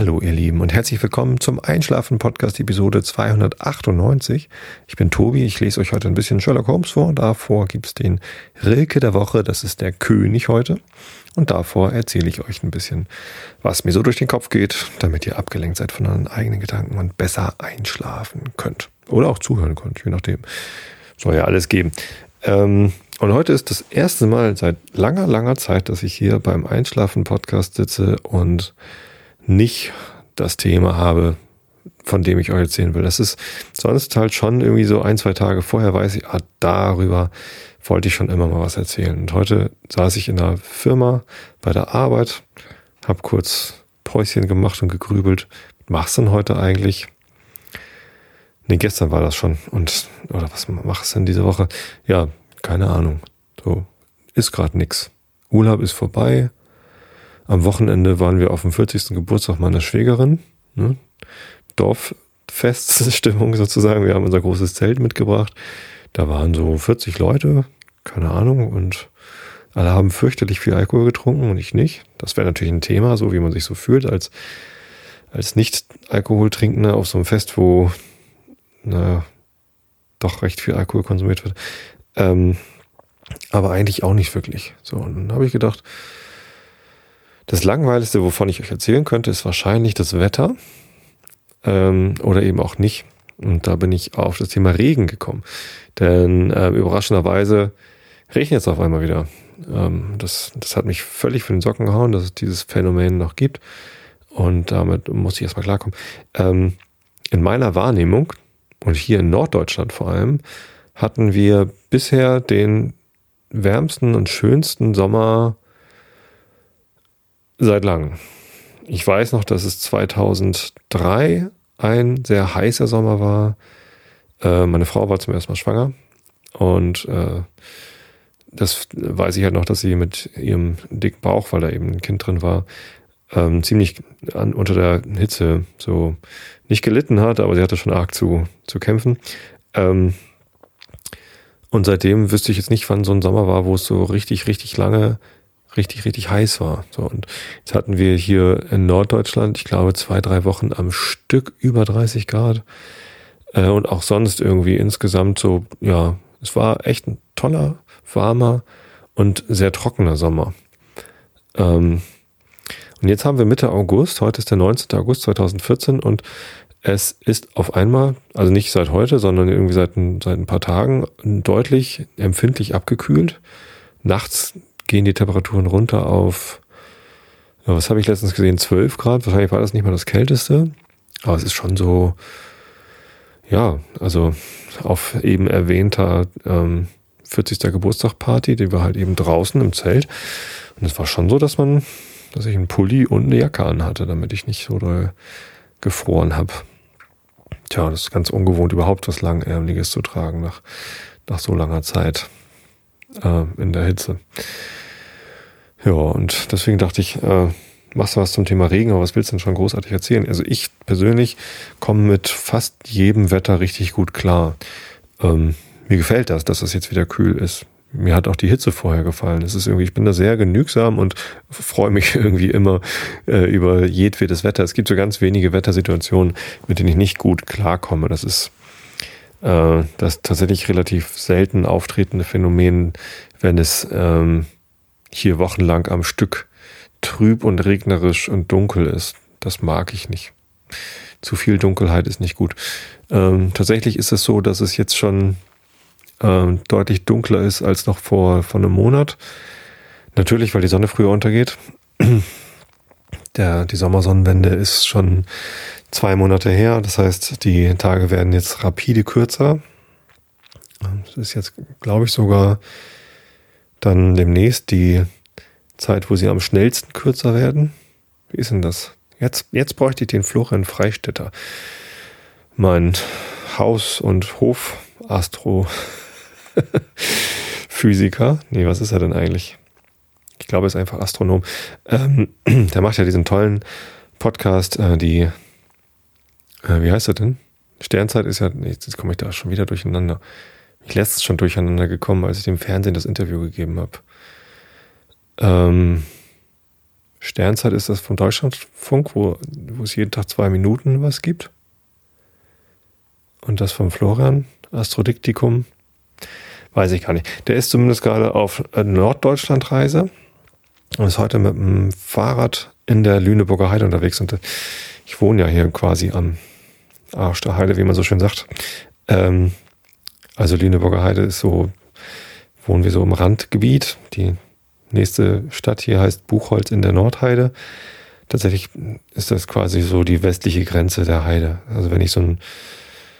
Hallo ihr Lieben und herzlich willkommen zum Einschlafen Podcast Episode 298. Ich bin Tobi, ich lese euch heute ein bisschen Sherlock Holmes vor. Davor gibt's den Rilke der Woche, das ist der König heute. Und davor erzähle ich euch ein bisschen, was mir so durch den Kopf geht, damit ihr abgelenkt seid von euren eigenen Gedanken und besser einschlafen könnt. Oder auch zuhören könnt, je nachdem. Soll ja alles geben. Ähm, und heute ist das erste Mal seit langer, langer Zeit, dass ich hier beim Einschlafen-Podcast sitze und nicht das Thema habe, von dem ich euch erzählen will. Das ist sonst halt schon irgendwie so ein, zwei Tage vorher weiß ich, ah, darüber wollte ich schon immer mal was erzählen. Und heute saß ich in der Firma bei der Arbeit, habe kurz Päuschen gemacht und gegrübelt. Was machst du denn heute eigentlich? Nee, gestern war das schon. Und, oder was machst du denn diese Woche? Ja, keine Ahnung. So, ist gerade nix. Urlaub ist vorbei. Am Wochenende waren wir auf dem 40. Geburtstag meiner Schwägerin. Ne? Dorffeststimmung sozusagen. Wir haben unser großes Zelt mitgebracht. Da waren so 40 Leute, keine Ahnung, und alle haben fürchterlich viel Alkohol getrunken und ich nicht. Das wäre natürlich ein Thema, so wie man sich so fühlt als, als Nicht-Alkoholtrinkender auf so einem Fest, wo na, doch recht viel Alkohol konsumiert wird. Ähm, aber eigentlich auch nicht wirklich. So, und dann habe ich gedacht, das Langweiligste, wovon ich euch erzählen könnte, ist wahrscheinlich das Wetter ähm, oder eben auch nicht. Und da bin ich auf das Thema Regen gekommen. Denn äh, überraschenderweise regnet es auf einmal wieder. Ähm, das, das hat mich völlig von den Socken gehauen, dass es dieses Phänomen noch gibt. Und damit muss ich erstmal klarkommen. Ähm, in meiner Wahrnehmung und hier in Norddeutschland vor allem hatten wir bisher den wärmsten und schönsten Sommer seit langem. Ich weiß noch, dass es 2003 ein sehr heißer Sommer war. Äh, meine Frau war zum ersten Mal schwanger und äh, das weiß ich halt noch, dass sie mit ihrem dicken Bauch, weil da eben ein Kind drin war, ähm, ziemlich an, unter der Hitze so nicht gelitten hat, aber sie hatte schon arg zu, zu kämpfen. Ähm, und seitdem wüsste ich jetzt nicht, wann so ein Sommer war, wo es so richtig, richtig lange, richtig, richtig heiß war. So, und jetzt hatten wir hier in Norddeutschland, ich glaube, zwei, drei Wochen am Stück über 30 Grad. Äh, und auch sonst irgendwie insgesamt so, ja, es war echt ein toller, warmer und sehr trockener Sommer. Ähm, und jetzt haben wir Mitte August, heute ist der 19. August 2014 und es ist auf einmal, also nicht seit heute, sondern irgendwie seit, seit ein paar Tagen deutlich empfindlich abgekühlt. Nachts gehen die Temperaturen runter auf, was habe ich letztens gesehen, 12 Grad. Wahrscheinlich war das nicht mal das Kälteste. Aber es ist schon so, ja, also auf eben erwähnter ähm, 40. Geburtstagparty, die war halt eben draußen im Zelt. Und es war schon so, dass man, dass ich einen Pulli und eine Jacke anhatte, damit ich nicht so doll gefroren habe. Tja, das ist ganz ungewohnt, überhaupt was Langärmliches zu tragen nach, nach so langer Zeit äh, in der Hitze. Ja, und deswegen dachte ich, äh, machst du was zum Thema Regen, aber was willst du denn schon großartig erzählen? Also ich persönlich komme mit fast jedem Wetter richtig gut klar. Ähm, mir gefällt das, dass es jetzt wieder kühl ist mir hat auch die Hitze vorher gefallen. Es ist irgendwie, ich bin da sehr genügsam und freue mich irgendwie immer äh, über jedwedes Wetter. Es gibt so ganz wenige Wettersituationen, mit denen ich nicht gut klarkomme. Das ist äh, das tatsächlich relativ selten auftretende Phänomen, wenn es ähm, hier wochenlang am Stück trüb und regnerisch und dunkel ist. Das mag ich nicht. Zu viel Dunkelheit ist nicht gut. Ähm, tatsächlich ist es so, dass es jetzt schon ähm, deutlich dunkler ist als noch vor, vor einem Monat. Natürlich, weil die Sonne früher untergeht. Der, die Sommersonnenwende ist schon zwei Monate her. Das heißt, die Tage werden jetzt rapide kürzer. Es ist jetzt, glaube ich, sogar dann demnächst die Zeit, wo sie am schnellsten kürzer werden. Wie ist denn das? Jetzt, jetzt bräuchte ich den Florian Freistetter. Mein Haus- und Hof-Astro Physiker. Nee, was ist er denn eigentlich? Ich glaube, er ist einfach Astronom. Ähm, der macht ja diesen tollen Podcast, äh, die, äh, wie heißt er denn? Sternzeit ist ja, nee, jetzt komme ich da schon wieder durcheinander. Ich letztens schon durcheinander gekommen, als ich dem Fernsehen das Interview gegeben habe. Ähm, Sternzeit ist das vom Deutschlandfunk, wo, wo es jeden Tag zwei Minuten was gibt. Und das vom Florian, Astrodiktikum, weiß ich gar nicht. Der ist zumindest gerade auf Norddeutschlandreise und ist heute mit dem Fahrrad in der Lüneburger Heide unterwegs. Und ich wohne ja hier quasi am Arsch der Heide, wie man so schön sagt. Ähm, also Lüneburger Heide ist so, wohnen wir so im Randgebiet. Die nächste Stadt hier heißt Buchholz in der Nordheide. Tatsächlich ist das quasi so die westliche Grenze der Heide. Also wenn ich so ein,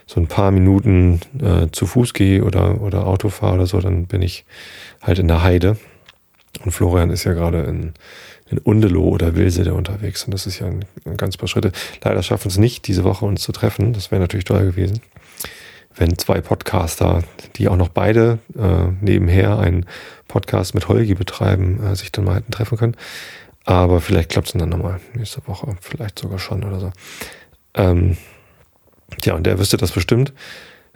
so ein paar Minuten äh, zu Fuß gehe oder, oder Auto fahre oder so, dann bin ich halt in der Heide. Und Florian ist ja gerade in, in Undeloh oder Wilsede unterwegs. Und das ist ja ein, ein ganz paar Schritte. Leider schaffen es nicht, diese Woche uns zu treffen. Das wäre natürlich toll gewesen wenn zwei Podcaster, die auch noch beide äh, nebenher einen Podcast mit Holgi betreiben, äh, sich dann mal hätten treffen können. Aber vielleicht klappt es dann nochmal nächste Woche, vielleicht sogar schon oder so. Ähm, ja, und der wüsste das bestimmt,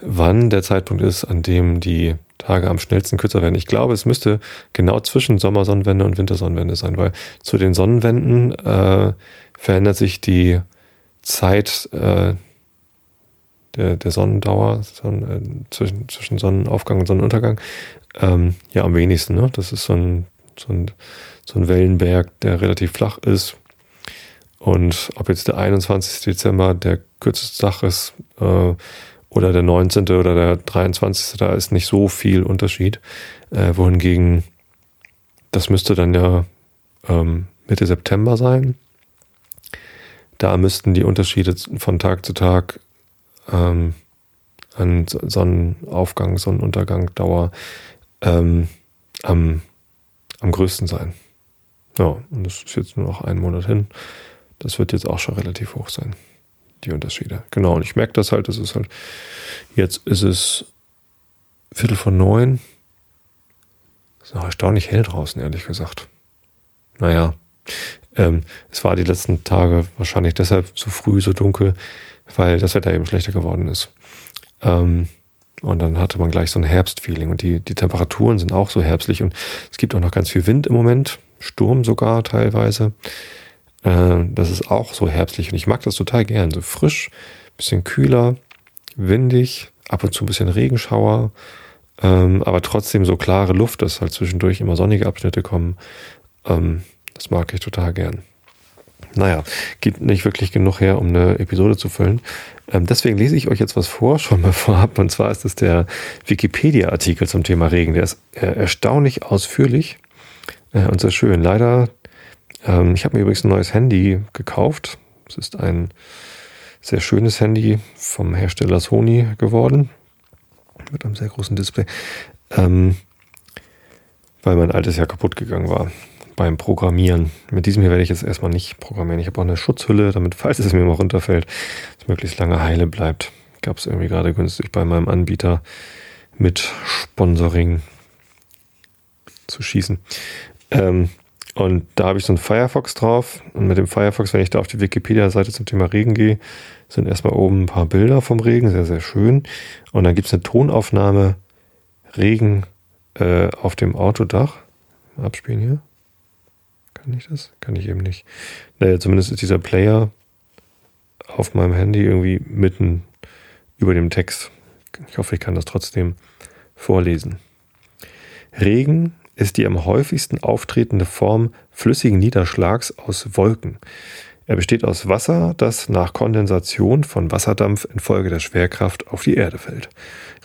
wann der Zeitpunkt ist, an dem die Tage am schnellsten kürzer werden. Ich glaube, es müsste genau zwischen Sommersonnenwende und Wintersonnenwende sein, weil zu den Sonnenwenden äh, verändert sich die Zeit äh, der, der Sonnendauer Sonnen, äh, zwischen, zwischen Sonnenaufgang und Sonnenuntergang ähm, ja am wenigsten. Ne? Das ist so ein, so, ein, so ein Wellenberg, der relativ flach ist. Und ob jetzt der 21. Dezember der kürzeste Tag ist äh, oder der 19. oder der 23. da ist nicht so viel Unterschied. Äh, wohingegen das müsste dann ja ähm, Mitte September sein. Da müssten die Unterschiede von Tag zu Tag ähm, an Sonnenaufgang, Sonnenuntergang, Dauer ähm, am, am größten sein. Ja, und das ist jetzt nur noch ein Monat hin. Das wird jetzt auch schon relativ hoch sein, die Unterschiede. Genau, und ich merke das halt, das ist halt, jetzt ist es Viertel von neun. Ist noch erstaunlich hell draußen, ehrlich gesagt. Naja, ähm, es war die letzten Tage wahrscheinlich deshalb so früh so dunkel, weil das Wetter eben schlechter geworden ist. Ähm, und dann hatte man gleich so ein Herbstfeeling und die, die Temperaturen sind auch so herbstlich und es gibt auch noch ganz viel Wind im Moment, Sturm sogar teilweise. Äh, das ist auch so herbstlich und ich mag das total gern. So frisch, bisschen kühler, windig, ab und zu ein bisschen Regenschauer, ähm, aber trotzdem so klare Luft, dass halt zwischendurch immer sonnige Abschnitte kommen. Ähm, das mag ich total gern naja, gibt nicht wirklich genug her, um eine Episode zu füllen. Ähm, deswegen lese ich euch jetzt was vor, schon mal vorab. Und zwar ist es der Wikipedia-Artikel zum Thema Regen. Der ist äh, erstaunlich ausführlich äh, und sehr schön. Leider, ähm, ich habe mir übrigens ein neues Handy gekauft. Es ist ein sehr schönes Handy vom Hersteller Sony geworden. Mit einem sehr großen Display. Ähm, weil mein altes ja kaputt gegangen war beim Programmieren. Mit diesem hier werde ich jetzt erstmal nicht programmieren. Ich habe auch eine Schutzhülle, damit, falls es mir mal runterfällt, es möglichst lange heile bleibt. Gab es irgendwie gerade günstig bei meinem Anbieter mit Sponsoring zu schießen. Ähm, und da habe ich so einen Firefox drauf. Und mit dem Firefox, wenn ich da auf die Wikipedia-Seite zum Thema Regen gehe, sind erstmal oben ein paar Bilder vom Regen, sehr, sehr schön. Und dann gibt es eine Tonaufnahme Regen äh, auf dem Autodach. Abspielen hier. Kann ich das? Kann ich eben nicht. Naja, zumindest ist dieser Player auf meinem Handy irgendwie mitten über dem Text. Ich hoffe, ich kann das trotzdem vorlesen. Regen ist die am häufigsten auftretende Form flüssigen Niederschlags aus Wolken. Er besteht aus Wasser, das nach Kondensation von Wasserdampf infolge der Schwerkraft auf die Erde fällt.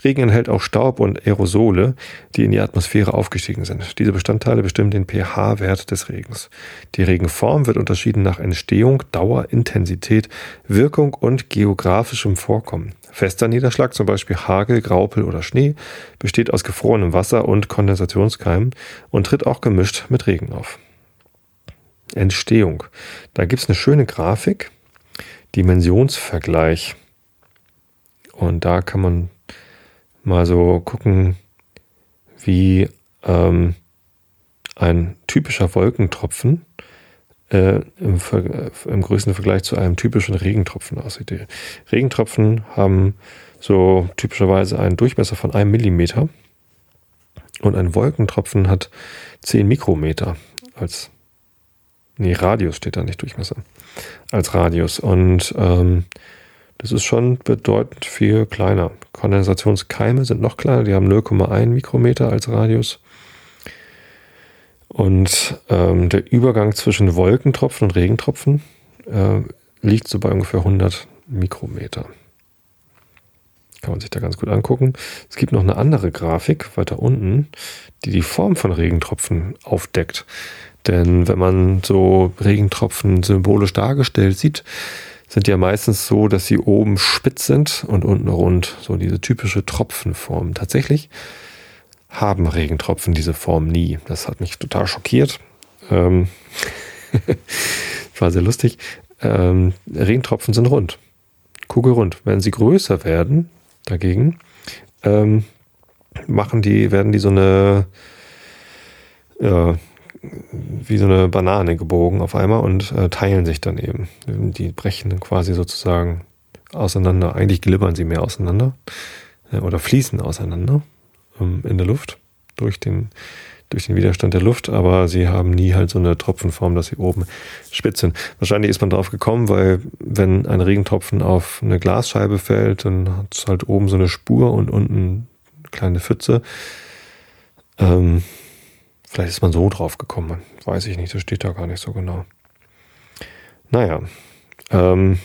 Regen enthält auch Staub und Aerosole, die in die Atmosphäre aufgestiegen sind. Diese Bestandteile bestimmen den pH-Wert des Regens. Die Regenform wird unterschieden nach Entstehung, Dauer, Intensität, Wirkung und geografischem Vorkommen. Fester Niederschlag, zum Beispiel Hagel, Graupel oder Schnee, besteht aus gefrorenem Wasser und Kondensationskeimen und tritt auch gemischt mit Regen auf. Entstehung. Da gibt es eine schöne Grafik, Dimensionsvergleich. Und da kann man mal so gucken, wie ähm, ein typischer Wolkentropfen äh, im, Ver im größten Vergleich zu einem typischen Regentropfen aussieht. Die Regentropfen haben so typischerweise einen Durchmesser von einem Millimeter und ein Wolkentropfen hat 10 Mikrometer als Nee, Radius steht da nicht Durchmesser. Als Radius. Und ähm, das ist schon bedeutend viel kleiner. Kondensationskeime sind noch kleiner, die haben 0,1 Mikrometer als Radius. Und ähm, der Übergang zwischen Wolkentropfen und Regentropfen äh, liegt so bei ungefähr 100 Mikrometer. Kann man sich da ganz gut angucken. Es gibt noch eine andere Grafik weiter unten, die die Form von Regentropfen aufdeckt. Denn wenn man so Regentropfen symbolisch dargestellt sieht, sind die ja meistens so, dass sie oben spitz sind und unten rund. So diese typische Tropfenform. Tatsächlich haben Regentropfen diese Form nie. Das hat mich total schockiert. Ähm war sehr lustig. Ähm, Regentropfen sind rund. Kugelrund. Wenn sie größer werden, dagegen, ähm, machen die, werden die so eine, ja, wie so eine Banane gebogen auf einmal und äh, teilen sich dann eben. Die brechen quasi sozusagen auseinander. Eigentlich glibbern sie mehr auseinander äh, oder fließen auseinander ähm, in der Luft durch den, durch den Widerstand der Luft, aber sie haben nie halt so eine Tropfenform, dass sie oben spitz sind. Wahrscheinlich ist man drauf gekommen, weil wenn ein Regentropfen auf eine Glasscheibe fällt, dann hat es halt oben so eine Spur und unten eine kleine Pfütze. Ähm, vielleicht ist man so drauf gekommen, weiß ich nicht, das steht da gar nicht so genau. Naja, ähm,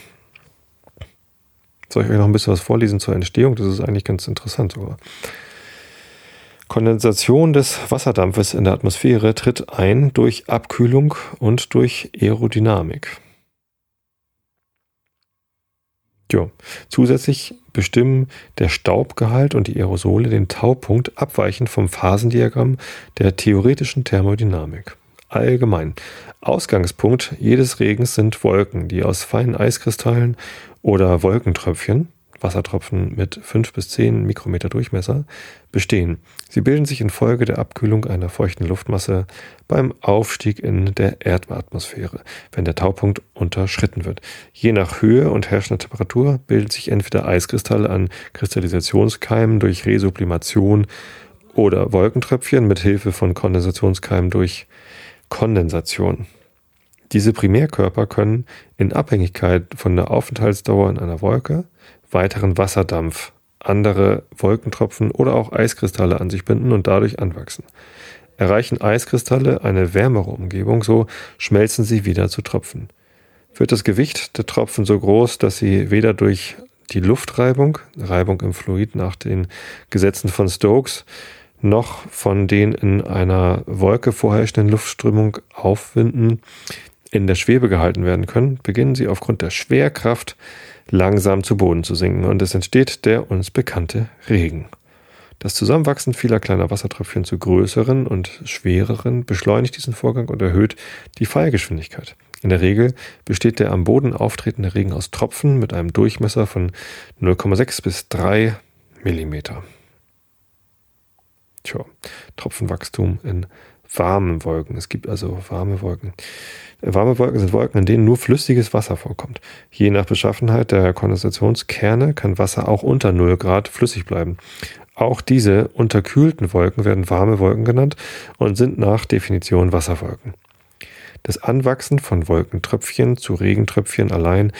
soll ich euch noch ein bisschen was vorlesen zur Entstehung? Das ist eigentlich ganz interessant sogar. Kondensation des Wasserdampfes in der Atmosphäre tritt ein durch Abkühlung und durch Aerodynamik. Jo. Zusätzlich bestimmen der Staubgehalt und die Aerosole den Taupunkt abweichend vom Phasendiagramm der theoretischen Thermodynamik. Allgemein. Ausgangspunkt jedes Regens sind Wolken, die aus feinen Eiskristallen oder Wolkentröpfchen Wassertropfen mit 5 bis 10 Mikrometer Durchmesser bestehen. Sie bilden sich infolge der Abkühlung einer feuchten Luftmasse beim Aufstieg in der Erdatmosphäre, wenn der Taupunkt unterschritten wird. Je nach Höhe und herrschender Temperatur bilden sich entweder Eiskristalle an Kristallisationskeimen durch Resublimation oder Wolkentröpfchen mit Hilfe von Kondensationskeimen durch Kondensation. Diese Primärkörper können in Abhängigkeit von der Aufenthaltsdauer in einer Wolke weiteren Wasserdampf, andere Wolkentropfen oder auch Eiskristalle an sich binden und dadurch anwachsen. Erreichen Eiskristalle eine wärmere Umgebung, so schmelzen sie wieder zu Tropfen. Wird das Gewicht der Tropfen so groß, dass sie weder durch die Luftreibung, Reibung im Fluid nach den Gesetzen von Stokes, noch von den in einer Wolke vorherrschenden Luftströmung aufwinden, in der Schwebe gehalten werden können, beginnen sie aufgrund der Schwerkraft langsam zu Boden zu sinken und es entsteht der uns bekannte Regen. Das Zusammenwachsen vieler kleiner Wassertröpfchen zu größeren und schwereren beschleunigt diesen Vorgang und erhöht die Fallgeschwindigkeit. In der Regel besteht der am Boden auftretende Regen aus Tropfen mit einem Durchmesser von 0,6 bis 3 Millimeter. Tja, Tropfenwachstum in warmen Wolken. Es gibt also warme Wolken. Warme Wolken sind Wolken, in denen nur flüssiges Wasser vorkommt. Je nach Beschaffenheit der Kondensationskerne kann Wasser auch unter 0 Grad flüssig bleiben. Auch diese unterkühlten Wolken werden warme Wolken genannt und sind nach Definition Wasserwolken. Das Anwachsen von Wolkentröpfchen zu Regentröpfchen allein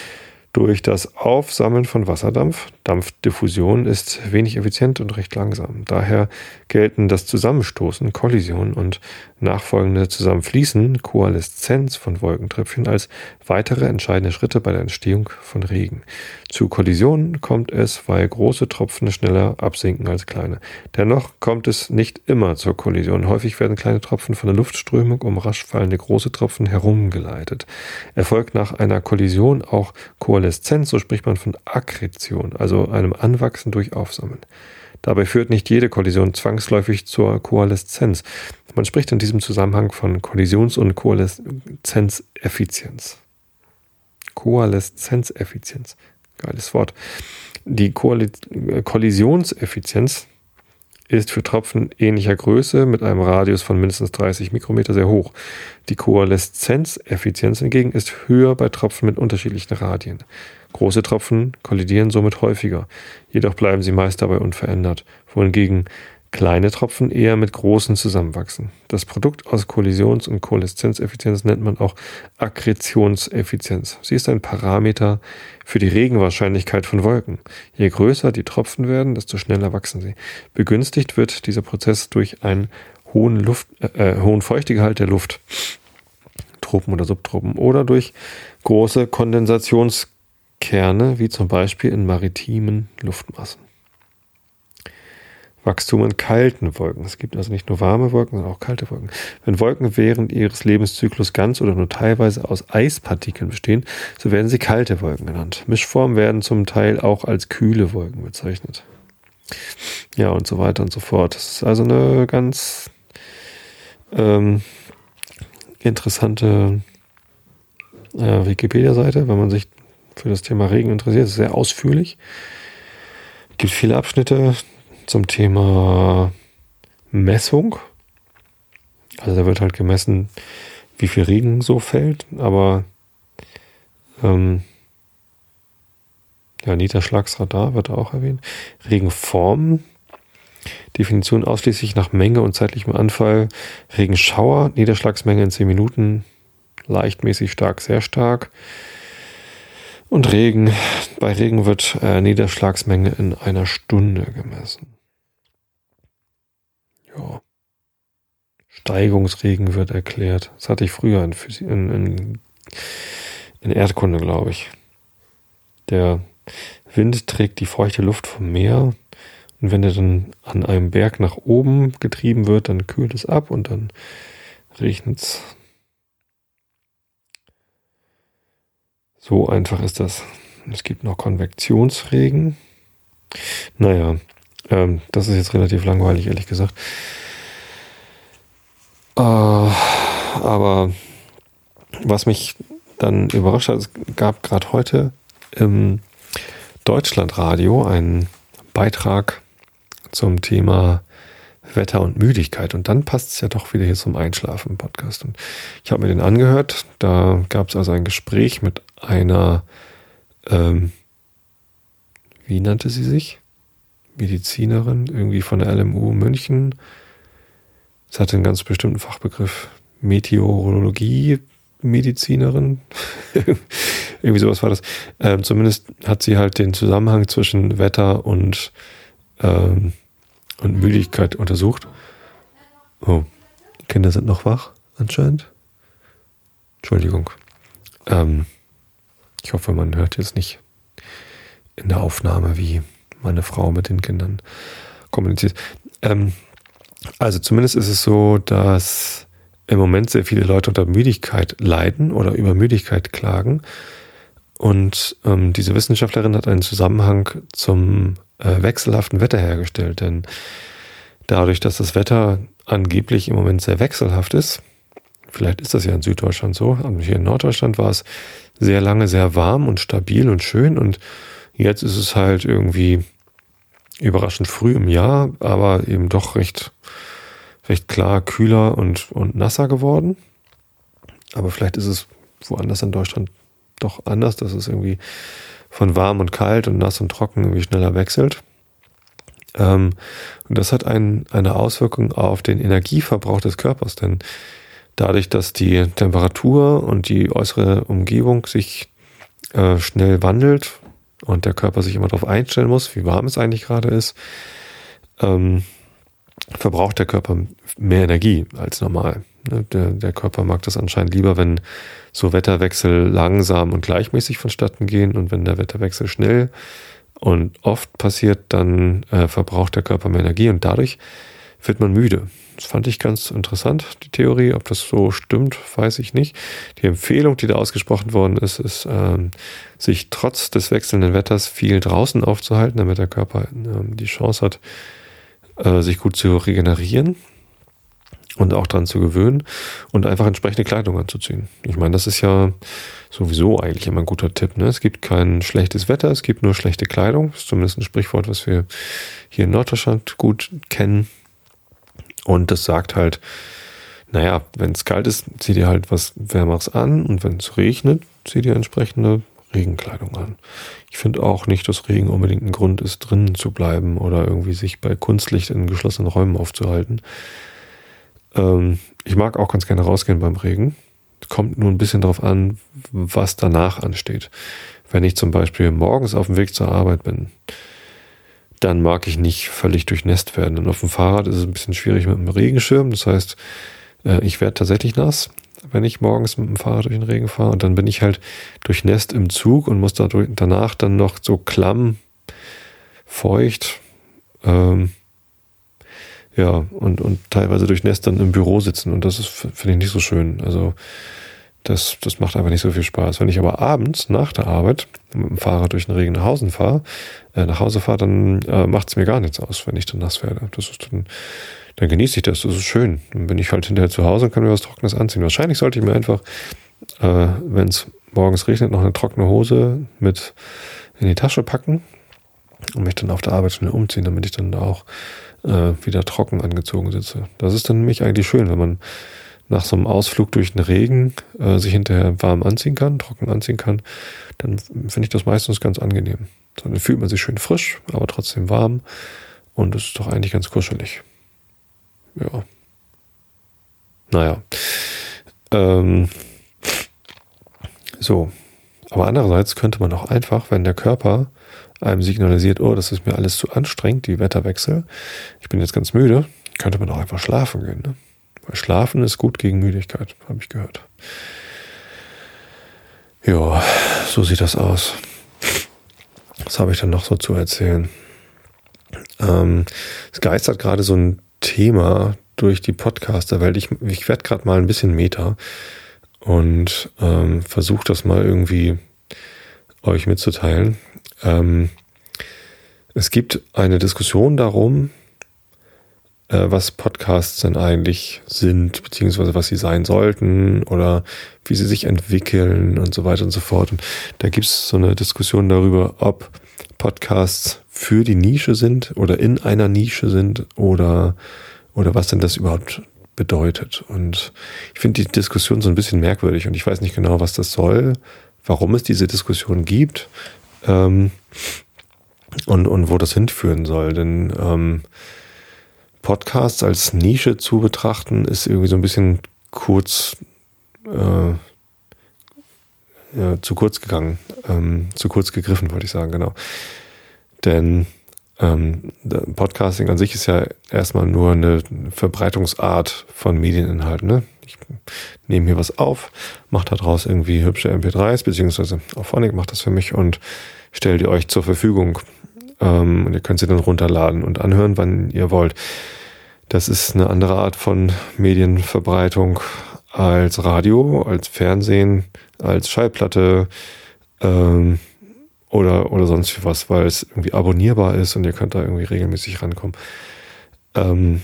durch das Aufsammeln von Wasserdampf, Dampfdiffusion, ist wenig effizient und recht langsam. Daher gelten das Zusammenstoßen, Kollision und nachfolgende Zusammenfließen, Koaleszenz von Wolkentröpfchen als weitere entscheidende Schritte bei der Entstehung von Regen. Zu Kollisionen kommt es, weil große Tropfen schneller absinken als kleine. Dennoch kommt es nicht immer zur Kollision. Häufig werden kleine Tropfen von der Luftströmung um rasch fallende große Tropfen herumgeleitet. Erfolgt nach einer Kollision auch Koaleszenz, so spricht man von Akkretion, also einem Anwachsen durch Aufsammeln. Dabei führt nicht jede Kollision zwangsläufig zur Koaleszenz. Man spricht in diesem Zusammenhang von Kollisions- und Koaleszenzeffizienz. Koaleszenzeffizienz. Geiles Wort. Die Kollisionseffizienz ist für Tropfen ähnlicher Größe mit einem Radius von mindestens 30 Mikrometer sehr hoch. Die Koaleszenzeffizienz hingegen ist höher bei Tropfen mit unterschiedlichen Radien. Große Tropfen kollidieren somit häufiger, jedoch bleiben sie meist dabei unverändert, wohingegen kleine Tropfen eher mit großen zusammenwachsen. Das Produkt aus Kollisions- und Koaleszenzeffizienz nennt man auch Akkretionseffizienz. Sie ist ein Parameter für die Regenwahrscheinlichkeit von Wolken. Je größer die Tropfen werden, desto schneller wachsen sie. Begünstigt wird dieser Prozess durch einen hohen, Luft, äh, äh hohen Feuchtegehalt der Luft. Tropen oder Subtropen oder durch große Kondensationskerne, wie zum Beispiel in maritimen Luftmassen. Wachstum in kalten Wolken. Es gibt also nicht nur warme Wolken, sondern auch kalte Wolken. Wenn Wolken während ihres Lebenszyklus ganz oder nur teilweise aus Eispartikeln bestehen, so werden sie kalte Wolken genannt. Mischformen werden zum Teil auch als kühle Wolken bezeichnet. Ja, und so weiter und so fort. Das ist also eine ganz ähm, interessante äh, Wikipedia-Seite, wenn man sich für das Thema Regen interessiert. ist sehr ausführlich. Es gibt viele Abschnitte zum Thema Messung. Also da wird halt gemessen, wie viel Regen so fällt, aber ähm, ja, Niederschlagsradar wird auch erwähnt. Regenform, Definition ausschließlich nach Menge und zeitlichem Anfall. Regenschauer, Niederschlagsmenge in 10 Minuten, leichtmäßig stark, sehr stark. Und Regen, bei Regen wird äh, Niederschlagsmenge in einer Stunde gemessen. Ja. Steigungsregen wird erklärt. Das hatte ich früher in, Physik, in, in, in Erdkunde, glaube ich. Der Wind trägt die feuchte Luft vom Meer und wenn er dann an einem Berg nach oben getrieben wird, dann kühlt es ab und dann regnet es. So einfach ist das. Es gibt noch Konvektionsregen. Naja, ähm, das ist jetzt relativ langweilig, ehrlich gesagt. Äh, aber was mich dann überrascht hat, es gab gerade heute im Deutschlandradio einen Beitrag zum Thema Wetter und Müdigkeit. Und dann passt es ja doch wieder hier zum Einschlafen im Podcast. Und ich habe mir den angehört. Da gab es also ein Gespräch mit einer, ähm, wie nannte sie sich? Medizinerin, irgendwie von der LMU München. Es hatte einen ganz bestimmten Fachbegriff. Meteorologie, Medizinerin. irgendwie sowas war das. Ähm, zumindest hat sie halt den Zusammenhang zwischen Wetter und, ähm, und Müdigkeit untersucht. Oh, die Kinder sind noch wach, anscheinend. Entschuldigung. Ähm, ich hoffe, man hört jetzt nicht in der Aufnahme, wie meine Frau mit den Kindern kommuniziert. Ähm, also zumindest ist es so, dass im Moment sehr viele Leute unter Müdigkeit leiden oder über Müdigkeit klagen. Und ähm, diese Wissenschaftlerin hat einen Zusammenhang zum äh, wechselhaften Wetter hergestellt. Denn dadurch, dass das Wetter angeblich im Moment sehr wechselhaft ist, vielleicht ist das ja in Süddeutschland so, aber hier in Norddeutschland war es sehr lange sehr warm und stabil und schön und jetzt ist es halt irgendwie überraschend früh im Jahr, aber eben doch recht, recht klar kühler und, und nasser geworden. Aber vielleicht ist es woanders in Deutschland doch anders, dass es irgendwie von warm und kalt und nass und trocken irgendwie schneller wechselt. Ähm, und das hat ein, eine Auswirkung auf den Energieverbrauch des Körpers, denn dadurch, dass die Temperatur und die äußere Umgebung sich äh, schnell wandelt und der Körper sich immer darauf einstellen muss, wie warm es eigentlich gerade ist, ähm, verbraucht der Körper mehr Energie als normal. Ne, der, der, Körper mag das anscheinend lieber, wenn so Wetterwechsel langsam und gleichmäßig vonstatten gehen und wenn der Wetterwechsel schnell und oft passiert, dann äh, verbraucht der Körper mehr Energie und dadurch wird man müde. Das fand ich ganz interessant, die Theorie. Ob das so stimmt, weiß ich nicht. Die Empfehlung, die da ausgesprochen worden ist, ist, ähm, sich trotz des wechselnden Wetters viel draußen aufzuhalten, damit der Körper ähm, die Chance hat, äh, sich gut zu regenerieren und auch dran zu gewöhnen und einfach entsprechende Kleidung anzuziehen. Ich meine, das ist ja sowieso eigentlich immer ein guter Tipp. Ne? Es gibt kein schlechtes Wetter, es gibt nur schlechte Kleidung. Das ist zumindest ein Sprichwort, was wir hier in Norddeutschland gut kennen. Und das sagt halt, naja, wenn es kalt ist, zieh dir halt was Wärmeres an und wenn es regnet, zieh dir entsprechende Regenkleidung an. Ich finde auch nicht, dass Regen unbedingt ein Grund ist, drinnen zu bleiben oder irgendwie sich bei Kunstlicht in geschlossenen Räumen aufzuhalten. Ähm, ich mag auch ganz gerne rausgehen beim Regen. Kommt nur ein bisschen darauf an, was danach ansteht. Wenn ich zum Beispiel morgens auf dem Weg zur Arbeit bin, dann mag ich nicht völlig durchnässt werden. Und auf dem Fahrrad ist es ein bisschen schwierig mit dem Regenschirm. Das heißt, äh, ich werde tatsächlich nass, wenn ich morgens mit dem Fahrrad durch den Regen fahre. Und dann bin ich halt durchnässt im Zug und muss dadurch, danach dann noch so klamm, feucht, ähm, ja, und, und teilweise durchnässt dann im Büro sitzen. Und das ist, finde ich, nicht so schön. Also, das, das macht einfach nicht so viel Spaß. Wenn ich aber abends nach der Arbeit mit dem Fahrrad durch den Regen nach Hause fahre, äh, nach dann äh, macht es mir gar nichts aus, wenn ich dann nass werde. Das ist dann, dann genieße ich das. Das ist schön. Dann bin ich halt hinterher zu Hause und kann mir was Trockenes anziehen. Wahrscheinlich sollte ich mir einfach, äh, wenn es morgens regnet, noch eine trockene Hose mit in die Tasche packen und mich dann auf der Arbeit schnell umziehen, damit ich dann da auch äh, wieder trocken angezogen sitze. Das ist dann nämlich eigentlich schön, wenn man nach so einem Ausflug durch den Regen äh, sich hinterher warm anziehen kann, trocken anziehen kann, dann finde ich das meistens ganz angenehm. So, dann fühlt man sich schön frisch, aber trotzdem warm und es ist doch eigentlich ganz kuschelig. Ja. Naja. Ähm, so. Aber andererseits könnte man auch einfach, wenn der Körper einem signalisiert, oh, das ist mir alles zu anstrengend, die Wetterwechsel, ich bin jetzt ganz müde, könnte man auch einfach schlafen gehen. Ne? Weil Schlafen ist gut gegen Müdigkeit, habe ich gehört. Ja, so sieht das aus. Was habe ich dann noch so zu erzählen? Ähm, es geistert gerade so ein Thema durch die Podcaster-Welt. Ich, ich werde gerade mal ein bisschen Meta und ähm, versuche das mal irgendwie euch mitzuteilen. Ähm, es gibt eine Diskussion darum, was Podcasts denn eigentlich sind, beziehungsweise was sie sein sollten oder wie sie sich entwickeln und so weiter und so fort. Und da gibt es so eine Diskussion darüber, ob Podcasts für die Nische sind oder in einer Nische sind oder, oder was denn das überhaupt bedeutet. Und ich finde die Diskussion so ein bisschen merkwürdig und ich weiß nicht genau, was das soll, warum es diese Diskussion gibt ähm, und, und wo das hinführen soll. Denn ähm, Podcasts als Nische zu betrachten, ist irgendwie so ein bisschen kurz, äh, ja, zu kurz gegangen, ähm, zu kurz gegriffen, wollte ich sagen, genau. Denn ähm, Podcasting an sich ist ja erstmal nur eine Verbreitungsart von Medieninhalten. Ne? Ich nehme hier was auf, mache daraus irgendwie hübsche MP3s, beziehungsweise auch Phonic macht das für mich und stelle die euch zur Verfügung. Ähm, und ihr könnt sie dann runterladen und anhören, wann ihr wollt. Das ist eine andere Art von Medienverbreitung als Radio, als Fernsehen, als Schallplatte ähm, oder, oder sonst was, weil es irgendwie abonnierbar ist und ihr könnt da irgendwie regelmäßig rankommen. Ähm,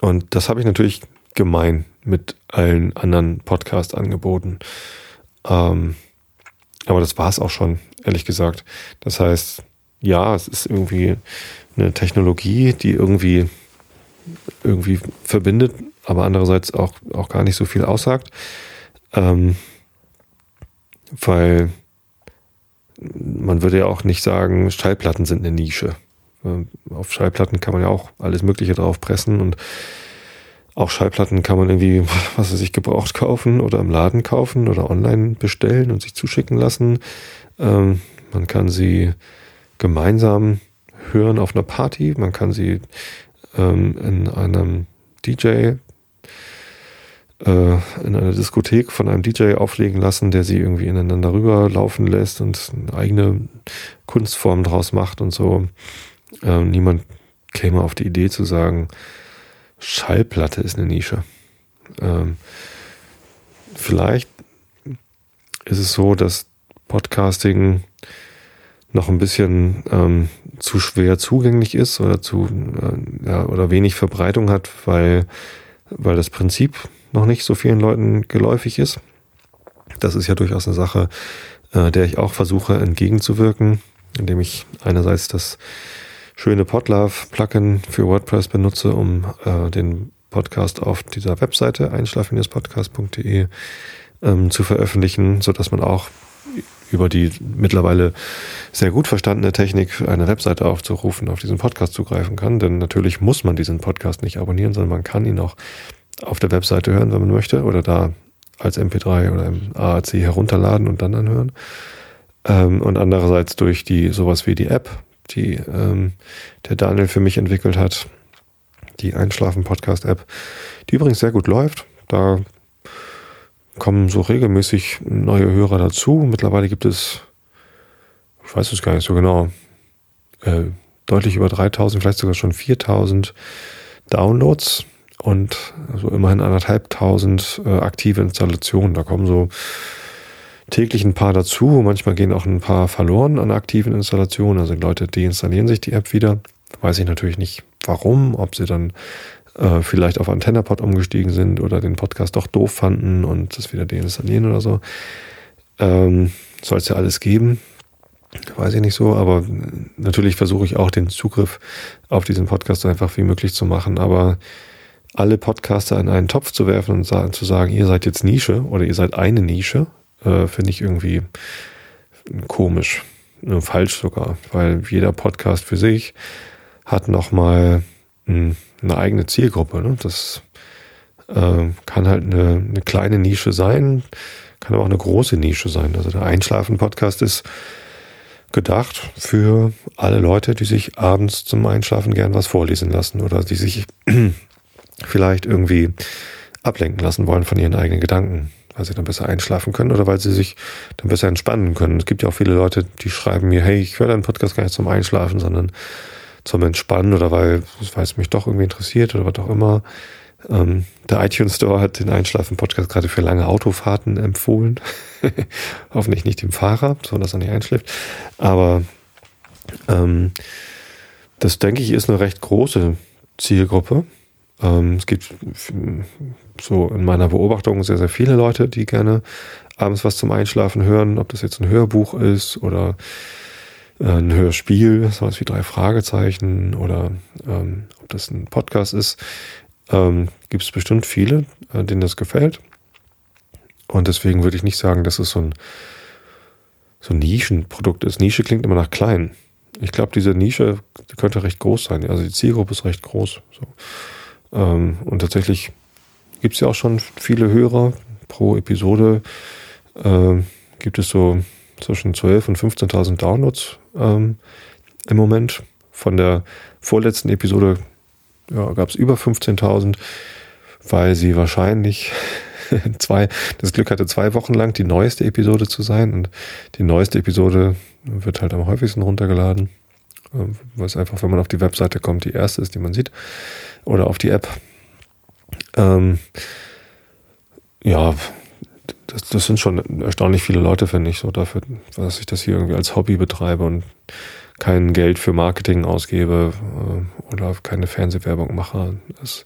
und das habe ich natürlich gemein mit allen anderen Podcast-Angeboten. Ähm, aber das war es auch schon, ehrlich gesagt. Das heißt, ja, es ist irgendwie eine Technologie, die irgendwie irgendwie verbindet, aber andererseits auch, auch gar nicht so viel aussagt. Ähm, weil man würde ja auch nicht sagen, Schallplatten sind eine Nische. Ähm, auf Schallplatten kann man ja auch alles Mögliche drauf pressen und auch Schallplatten kann man irgendwie, was weiß ich, gebraucht kaufen oder im Laden kaufen oder online bestellen und sich zuschicken lassen. Ähm, man kann sie gemeinsam hören auf einer Party, man kann sie ähm, in einem DJ, äh, in einer Diskothek von einem DJ auflegen lassen, der sie irgendwie ineinander rüberlaufen lässt und eine eigene Kunstform draus macht und so. Ähm, niemand käme auf die Idee zu sagen, Schallplatte ist eine Nische. Ähm, vielleicht ist es so, dass Podcasting noch ein bisschen ähm, zu schwer zugänglich ist oder zu äh, ja, oder wenig Verbreitung hat, weil, weil das Prinzip noch nicht so vielen Leuten geläufig ist. Das ist ja durchaus eine Sache, äh, der ich auch versuche entgegenzuwirken, indem ich einerseits das schöne Podlove-Plugin für WordPress benutze, um äh, den Podcast auf dieser Webseite einschlafen-podcast.de ähm, zu veröffentlichen, so dass man auch über die mittlerweile sehr gut verstandene Technik eine Webseite aufzurufen, auf diesen Podcast zugreifen kann. Denn natürlich muss man diesen Podcast nicht abonnieren, sondern man kann ihn auch auf der Webseite hören, wenn man möchte, oder da als MP3 oder im AAC herunterladen und dann anhören. Ähm, und andererseits durch die sowas wie die App, die ähm, der Daniel für mich entwickelt hat, die Einschlafen-Podcast-App, die übrigens sehr gut läuft. Da kommen so regelmäßig neue Hörer dazu. Mittlerweile gibt es, ich weiß es gar nicht so genau, äh, deutlich über 3000, vielleicht sogar schon 4000 Downloads und so immerhin anderthalbtausend äh, aktive Installationen. Da kommen so täglich ein paar dazu. Manchmal gehen auch ein paar verloren an aktiven Installationen. Also Leute deinstallieren sich die App wieder. Weiß ich natürlich nicht warum, ob sie dann äh, vielleicht auf AntennaPod umgestiegen sind oder den Podcast doch doof fanden und das wieder deinstallieren oder so. Ähm, Soll es ja alles geben. Weiß ich nicht so, aber natürlich versuche ich auch den Zugriff auf diesen Podcast so einfach wie möglich zu machen. Aber alle Podcaster in einen Topf zu werfen und zu sagen, ihr seid jetzt Nische oder ihr seid eine Nische, äh, finde ich irgendwie komisch, äh, falsch sogar, weil jeder Podcast für sich hat nochmal hm, eine eigene Zielgruppe. Ne? Das äh, kann halt eine, eine kleine Nische sein, kann aber auch eine große Nische sein. Also der Einschlafen-Podcast ist gedacht für alle Leute, die sich abends zum Einschlafen gern was vorlesen lassen oder die sich vielleicht irgendwie ablenken lassen wollen von ihren eigenen Gedanken, weil sie dann besser einschlafen können oder weil sie sich dann besser entspannen können. Es gibt ja auch viele Leute, die schreiben mir, hey, ich höre deinen Podcast gar nicht zum Einschlafen, sondern zum Entspannen oder weil, weil es mich doch irgendwie interessiert oder was auch immer. Ähm, der iTunes Store hat den Einschlafen-Podcast gerade für lange Autofahrten empfohlen. Hoffentlich nicht dem Fahrer, so dass er nicht einschläft. Aber ähm, das, denke ich, ist eine recht große Zielgruppe. Ähm, es gibt so in meiner Beobachtung sehr, sehr viele Leute, die gerne abends was zum Einschlafen hören, ob das jetzt ein Hörbuch ist oder ein Hörspiel, sowas wie drei Fragezeichen oder ähm, ob das ein Podcast ist. Ähm, gibt es bestimmt viele, äh, denen das gefällt. Und deswegen würde ich nicht sagen, dass es so ein, so ein Nischenprodukt ist. Nische klingt immer nach klein. Ich glaube, diese Nische könnte recht groß sein. Also die Zielgruppe ist recht groß. So. Ähm, und tatsächlich gibt es ja auch schon viele Hörer pro Episode. Ähm, gibt es so zwischen 12.000 und 15.000 Downloads ähm, im Moment. Von der vorletzten Episode ja, gab es über 15.000, weil sie wahrscheinlich zwei, das Glück hatte, zwei Wochen lang die neueste Episode zu sein. Und die neueste Episode wird halt am häufigsten runtergeladen. Ähm, es einfach, wenn man auf die Webseite kommt, die erste ist, die man sieht oder auf die App. Ähm, ja, das, das sind schon erstaunlich viele Leute, finde ich, so dafür, dass ich das hier irgendwie als Hobby betreibe und kein Geld für Marketing ausgebe äh, oder keine Fernsehwerbung mache. Das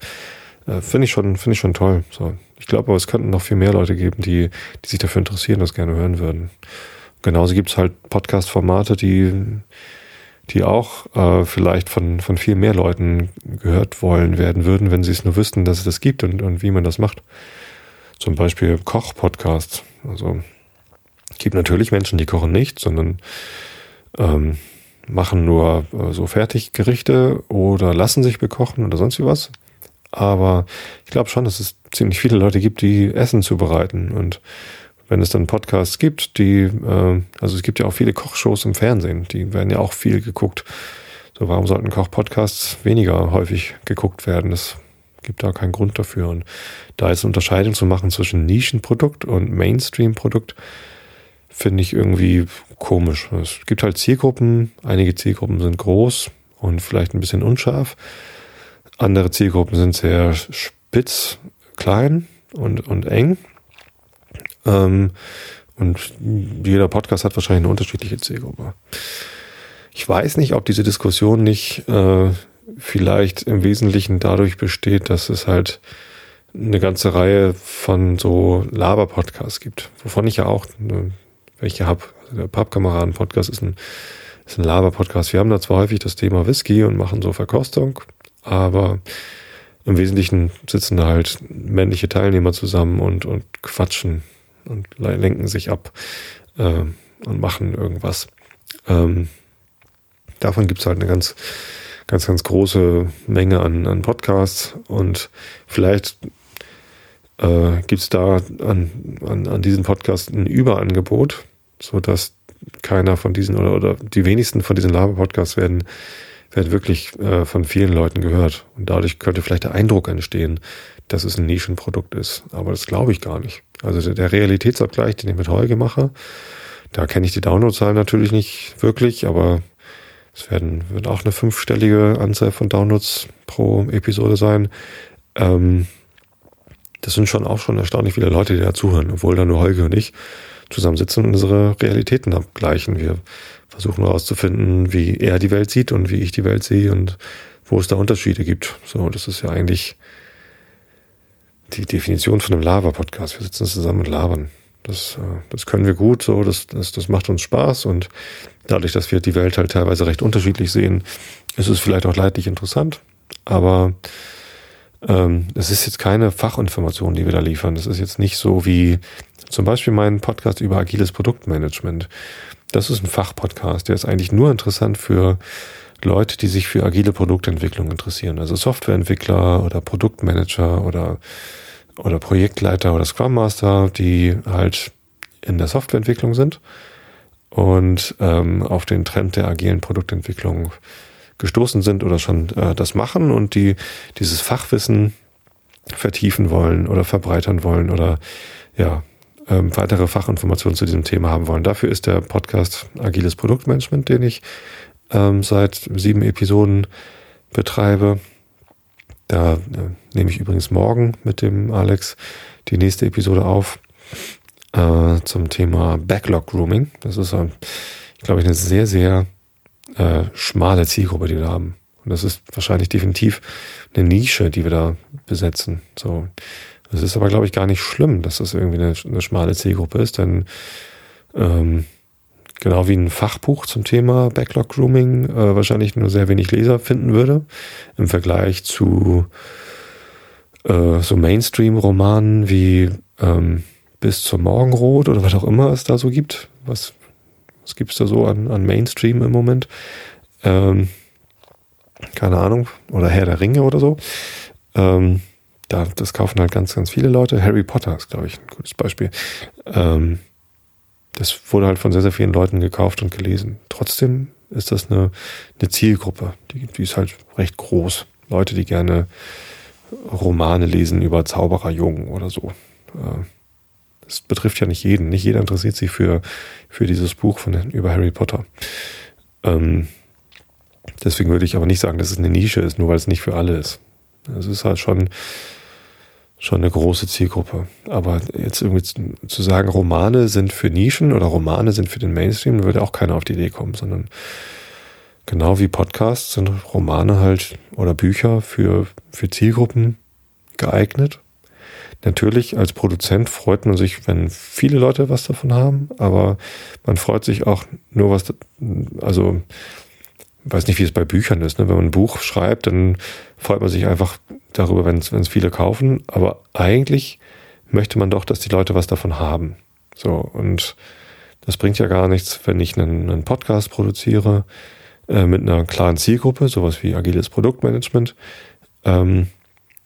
äh, finde ich schon, finde ich schon toll. So. Ich glaube aber, es könnten noch viel mehr Leute geben, die, die sich dafür interessieren, das gerne hören würden. Genauso gibt es halt Podcast-Formate, die die auch äh, vielleicht von, von viel mehr Leuten gehört wollen werden würden, wenn sie es nur wüssten, dass es das gibt und, und wie man das macht. Zum Beispiel Koch-Podcasts. Also es gibt natürlich Menschen, die kochen nicht, sondern ähm, machen nur äh, so Fertiggerichte oder lassen sich bekochen oder sonst wie was. Aber ich glaube schon, dass es ziemlich viele Leute gibt, die Essen zubereiten und wenn es dann Podcasts gibt, die, äh, also es gibt ja auch viele Kochshows im Fernsehen, die werden ja auch viel geguckt. So, warum sollten Kochpodcasts weniger häufig geguckt werden? Es gibt da keinen Grund dafür. Und da jetzt eine Unterscheidung zu machen zwischen Nischenprodukt und Mainstream-Produkt, finde ich irgendwie komisch. Es gibt halt Zielgruppen, einige Zielgruppen sind groß und vielleicht ein bisschen unscharf. Andere Zielgruppen sind sehr spitz, klein und, und eng. Ähm, und jeder Podcast hat wahrscheinlich eine unterschiedliche Zielgruppe. Ich weiß nicht, ob diese Diskussion nicht äh, vielleicht im Wesentlichen dadurch besteht, dass es halt eine ganze Reihe von so Laber-Podcasts gibt, wovon ich ja auch eine, welche habe. Also der Pappkameraden-Podcast ist ein, ist ein Laber-Podcast. Wir haben da zwar häufig das Thema Whisky und machen so Verkostung, aber im Wesentlichen sitzen da halt männliche Teilnehmer zusammen und, und quatschen und lenken sich ab. Äh, und machen irgendwas. Ähm, davon gibt es halt eine ganz, ganz, ganz große Menge an, an Podcasts und vielleicht äh, gibt es da an, an, an diesem Podcast ein Überangebot, sodass keiner von diesen oder, oder die wenigsten von diesen Laber-Podcasts werden, werden wirklich äh, von vielen Leuten gehört. Und dadurch könnte vielleicht der Eindruck entstehen, dass es ein Nischenprodukt ist. Aber das glaube ich gar nicht. Also der, der Realitätsabgleich, den ich mit Holge mache, da kenne ich die Downloadzahlen natürlich nicht wirklich, aber es werden, wird auch eine fünfstellige Anzahl von Downloads pro Episode sein. Ähm, das sind schon auch schon erstaunlich viele Leute, die da zuhören, obwohl da nur Holger und ich zusammensitzen und unsere Realitäten abgleichen. Wir versuchen herauszufinden, wie er die Welt sieht und wie ich die Welt sehe und wo es da Unterschiede gibt. So, das ist ja eigentlich die Definition von einem Lava-Podcast. Wir sitzen zusammen und labern. Das, äh, das können wir gut, so, das, das, das macht uns Spaß und dadurch, dass wir die Welt halt teilweise recht unterschiedlich sehen, ist es vielleicht auch leidlich interessant, aber ähm, es ist jetzt keine Fachinformation, die wir da liefern. Das ist jetzt nicht so wie zum Beispiel mein Podcast über agiles Produktmanagement. Das ist ein Fachpodcast, der ist eigentlich nur interessant für Leute, die sich für agile Produktentwicklung interessieren. Also Softwareentwickler oder Produktmanager oder, oder Projektleiter oder Scrum Master, die halt in der Softwareentwicklung sind und ähm, auf den Trend der agilen Produktentwicklung gestoßen sind oder schon äh, das machen und die dieses Fachwissen vertiefen wollen oder verbreitern wollen oder ja ähm, weitere Fachinformationen zu diesem Thema haben wollen. Dafür ist der Podcast Agiles Produktmanagement, den ich ähm, seit sieben Episoden betreibe. Da äh, nehme ich übrigens morgen mit dem Alex die nächste Episode auf äh, zum Thema Backlog Grooming. Das ist, äh, glaube ich, eine sehr, sehr äh, schmale Zielgruppe, die wir haben. Und das ist wahrscheinlich definitiv eine Nische, die wir da besetzen. So. Das ist aber, glaube ich, gar nicht schlimm, dass das irgendwie eine, eine schmale Zielgruppe ist, denn ähm, genau wie ein Fachbuch zum Thema Backlog Grooming äh, wahrscheinlich nur sehr wenig Leser finden würde, im Vergleich zu äh, so Mainstream-Romanen wie ähm, Bis zum Morgenrot oder was auch immer es da so gibt, was was gibt es da so an, an Mainstream im Moment? Ähm, keine Ahnung. Oder Herr der Ringe oder so. Ähm, da, das kaufen halt ganz, ganz viele Leute. Harry Potter ist, glaube ich, ein gutes Beispiel. Ähm, das wurde halt von sehr, sehr vielen Leuten gekauft und gelesen. Trotzdem ist das eine, eine Zielgruppe. Die, die ist halt recht groß. Leute, die gerne Romane lesen über Zaubererjungen oder so. Äh, es betrifft ja nicht jeden. Nicht jeder interessiert sich für, für dieses Buch von, über Harry Potter. Ähm, deswegen würde ich aber nicht sagen, dass es eine Nische ist, nur weil es nicht für alle ist. Es ist halt schon, schon eine große Zielgruppe. Aber jetzt irgendwie zu, sagen, Romane sind für Nischen oder Romane sind für den Mainstream, würde auch keiner auf die Idee kommen, sondern genau wie Podcasts sind Romane halt oder Bücher für, für Zielgruppen geeignet Natürlich, als Produzent freut man sich, wenn viele Leute was davon haben, aber man freut sich auch nur was, also weiß nicht, wie es bei Büchern ist. Ne? Wenn man ein Buch schreibt, dann freut man sich einfach darüber, wenn es viele kaufen. Aber eigentlich möchte man doch, dass die Leute was davon haben. So, und das bringt ja gar nichts, wenn ich einen, einen Podcast produziere äh, mit einer klaren Zielgruppe, sowas wie agiles Produktmanagement. Ähm,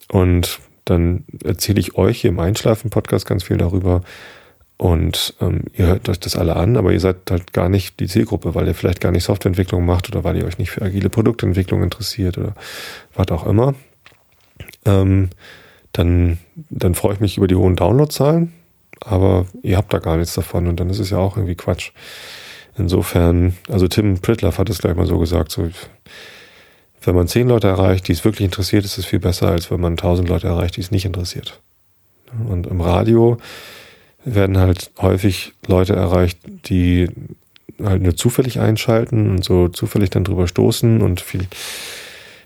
und dann erzähle ich euch hier im Einschlafen-Podcast ganz viel darüber. Und ähm, ihr hört euch das alle an, aber ihr seid halt gar nicht die Zielgruppe, weil ihr vielleicht gar nicht Softwareentwicklung macht oder weil ihr euch nicht für agile Produktentwicklung interessiert oder was auch immer. Ähm, dann, dann freue ich mich über die hohen Downloadzahlen, aber ihr habt da gar nichts davon und dann ist es ja auch irgendwie Quatsch. Insofern, also Tim Pritloff hat es gleich mal so gesagt, so wenn man zehn Leute erreicht, die es wirklich interessiert, ist es viel besser, als wenn man tausend Leute erreicht, die es nicht interessiert. Und im Radio werden halt häufig Leute erreicht, die halt nur zufällig einschalten und so zufällig dann drüber stoßen und viel,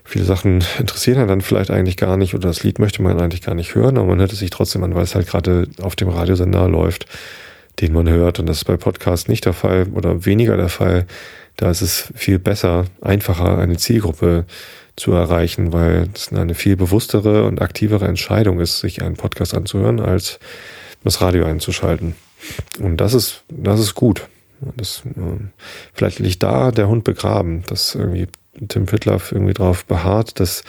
viele Sachen interessieren einen dann vielleicht eigentlich gar nicht oder das Lied möchte man eigentlich gar nicht hören, aber man hört es sich trotzdem an, weil es halt gerade auf dem Radiosender läuft, den man hört und das ist bei Podcasts nicht der Fall oder weniger der Fall. Da ist es viel besser, einfacher, eine Zielgruppe zu erreichen, weil es eine viel bewusstere und aktivere Entscheidung ist, sich einen Podcast anzuhören, als das Radio einzuschalten. Und das ist, das ist gut. Das, äh, vielleicht liegt da der Hund begraben, dass irgendwie Tim Pitlaff irgendwie darauf beharrt, dass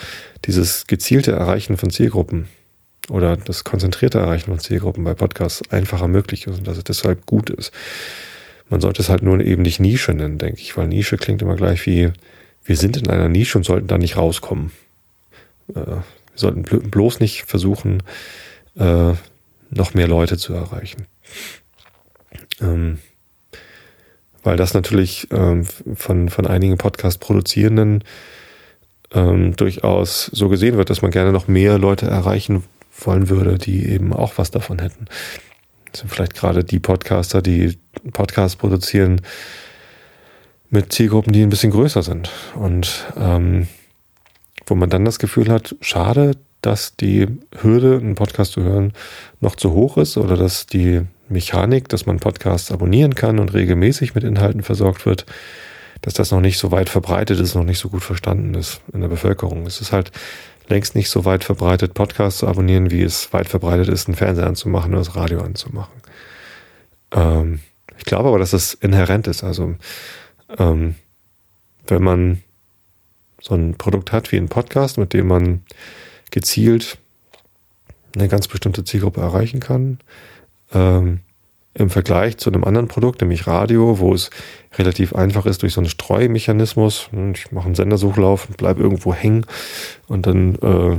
dieses gezielte Erreichen von Zielgruppen oder das konzentrierte Erreichen von Zielgruppen bei Podcasts einfacher möglich ist und dass es deshalb gut ist. Man sollte es halt nur eben nicht Nische nennen, denke ich, weil Nische klingt immer gleich wie, wir sind in einer Nische und sollten da nicht rauskommen. Äh, wir sollten bloß nicht versuchen, äh, noch mehr Leute zu erreichen. Ähm, weil das natürlich ähm, von, von einigen Podcast-Produzierenden ähm, durchaus so gesehen wird, dass man gerne noch mehr Leute erreichen wollen würde, die eben auch was davon hätten. Das sind vielleicht gerade die Podcaster, die Podcasts produzieren mit Zielgruppen, die ein bisschen größer sind. Und ähm, wo man dann das Gefühl hat, schade, dass die Hürde, einen Podcast zu hören, noch zu hoch ist oder dass die Mechanik, dass man Podcasts abonnieren kann und regelmäßig mit Inhalten versorgt wird, dass das noch nicht so weit verbreitet ist, noch nicht so gut verstanden ist in der Bevölkerung. Es ist halt längst nicht so weit verbreitet, Podcasts zu abonnieren, wie es weit verbreitet ist, einen Fernseher anzumachen oder das Radio anzumachen. Ähm, ich glaube aber, dass das inhärent ist. Also ähm, wenn man so ein Produkt hat wie ein Podcast, mit dem man gezielt eine ganz bestimmte Zielgruppe erreichen kann, ähm, im Vergleich zu einem anderen Produkt, nämlich Radio, wo es relativ einfach ist durch so einen Streumechanismus. Ich mache einen Sendersuchlauf bleibe irgendwo hängen und dann, äh,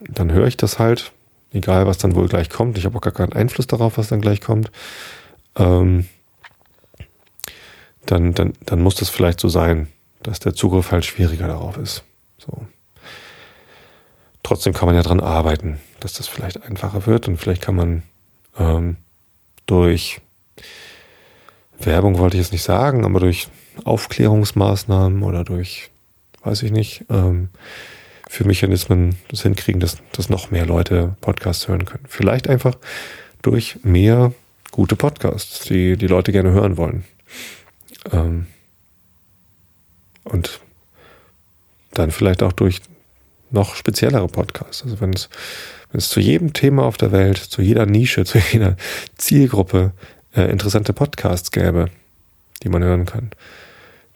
dann höre ich das halt, egal was dann wohl gleich kommt. Ich habe auch gar keinen Einfluss darauf, was dann gleich kommt. Ähm, dann, dann, dann muss das vielleicht so sein, dass der Zugriff halt schwieriger darauf ist. So. Trotzdem kann man ja dran arbeiten, dass das vielleicht einfacher wird und vielleicht kann man ähm, durch Werbung wollte ich jetzt nicht sagen, aber durch Aufklärungsmaßnahmen oder durch, weiß ich nicht, ähm, für Mechanismen das hinkriegen, dass, dass noch mehr Leute Podcasts hören können. Vielleicht einfach durch mehr gute Podcasts, die die Leute gerne hören wollen. Ähm, und dann vielleicht auch durch noch speziellere Podcasts. Also wenn es, wenn es zu jedem Thema auf der Welt, zu jeder Nische, zu jeder Zielgruppe äh, interessante Podcasts gäbe, die man hören kann,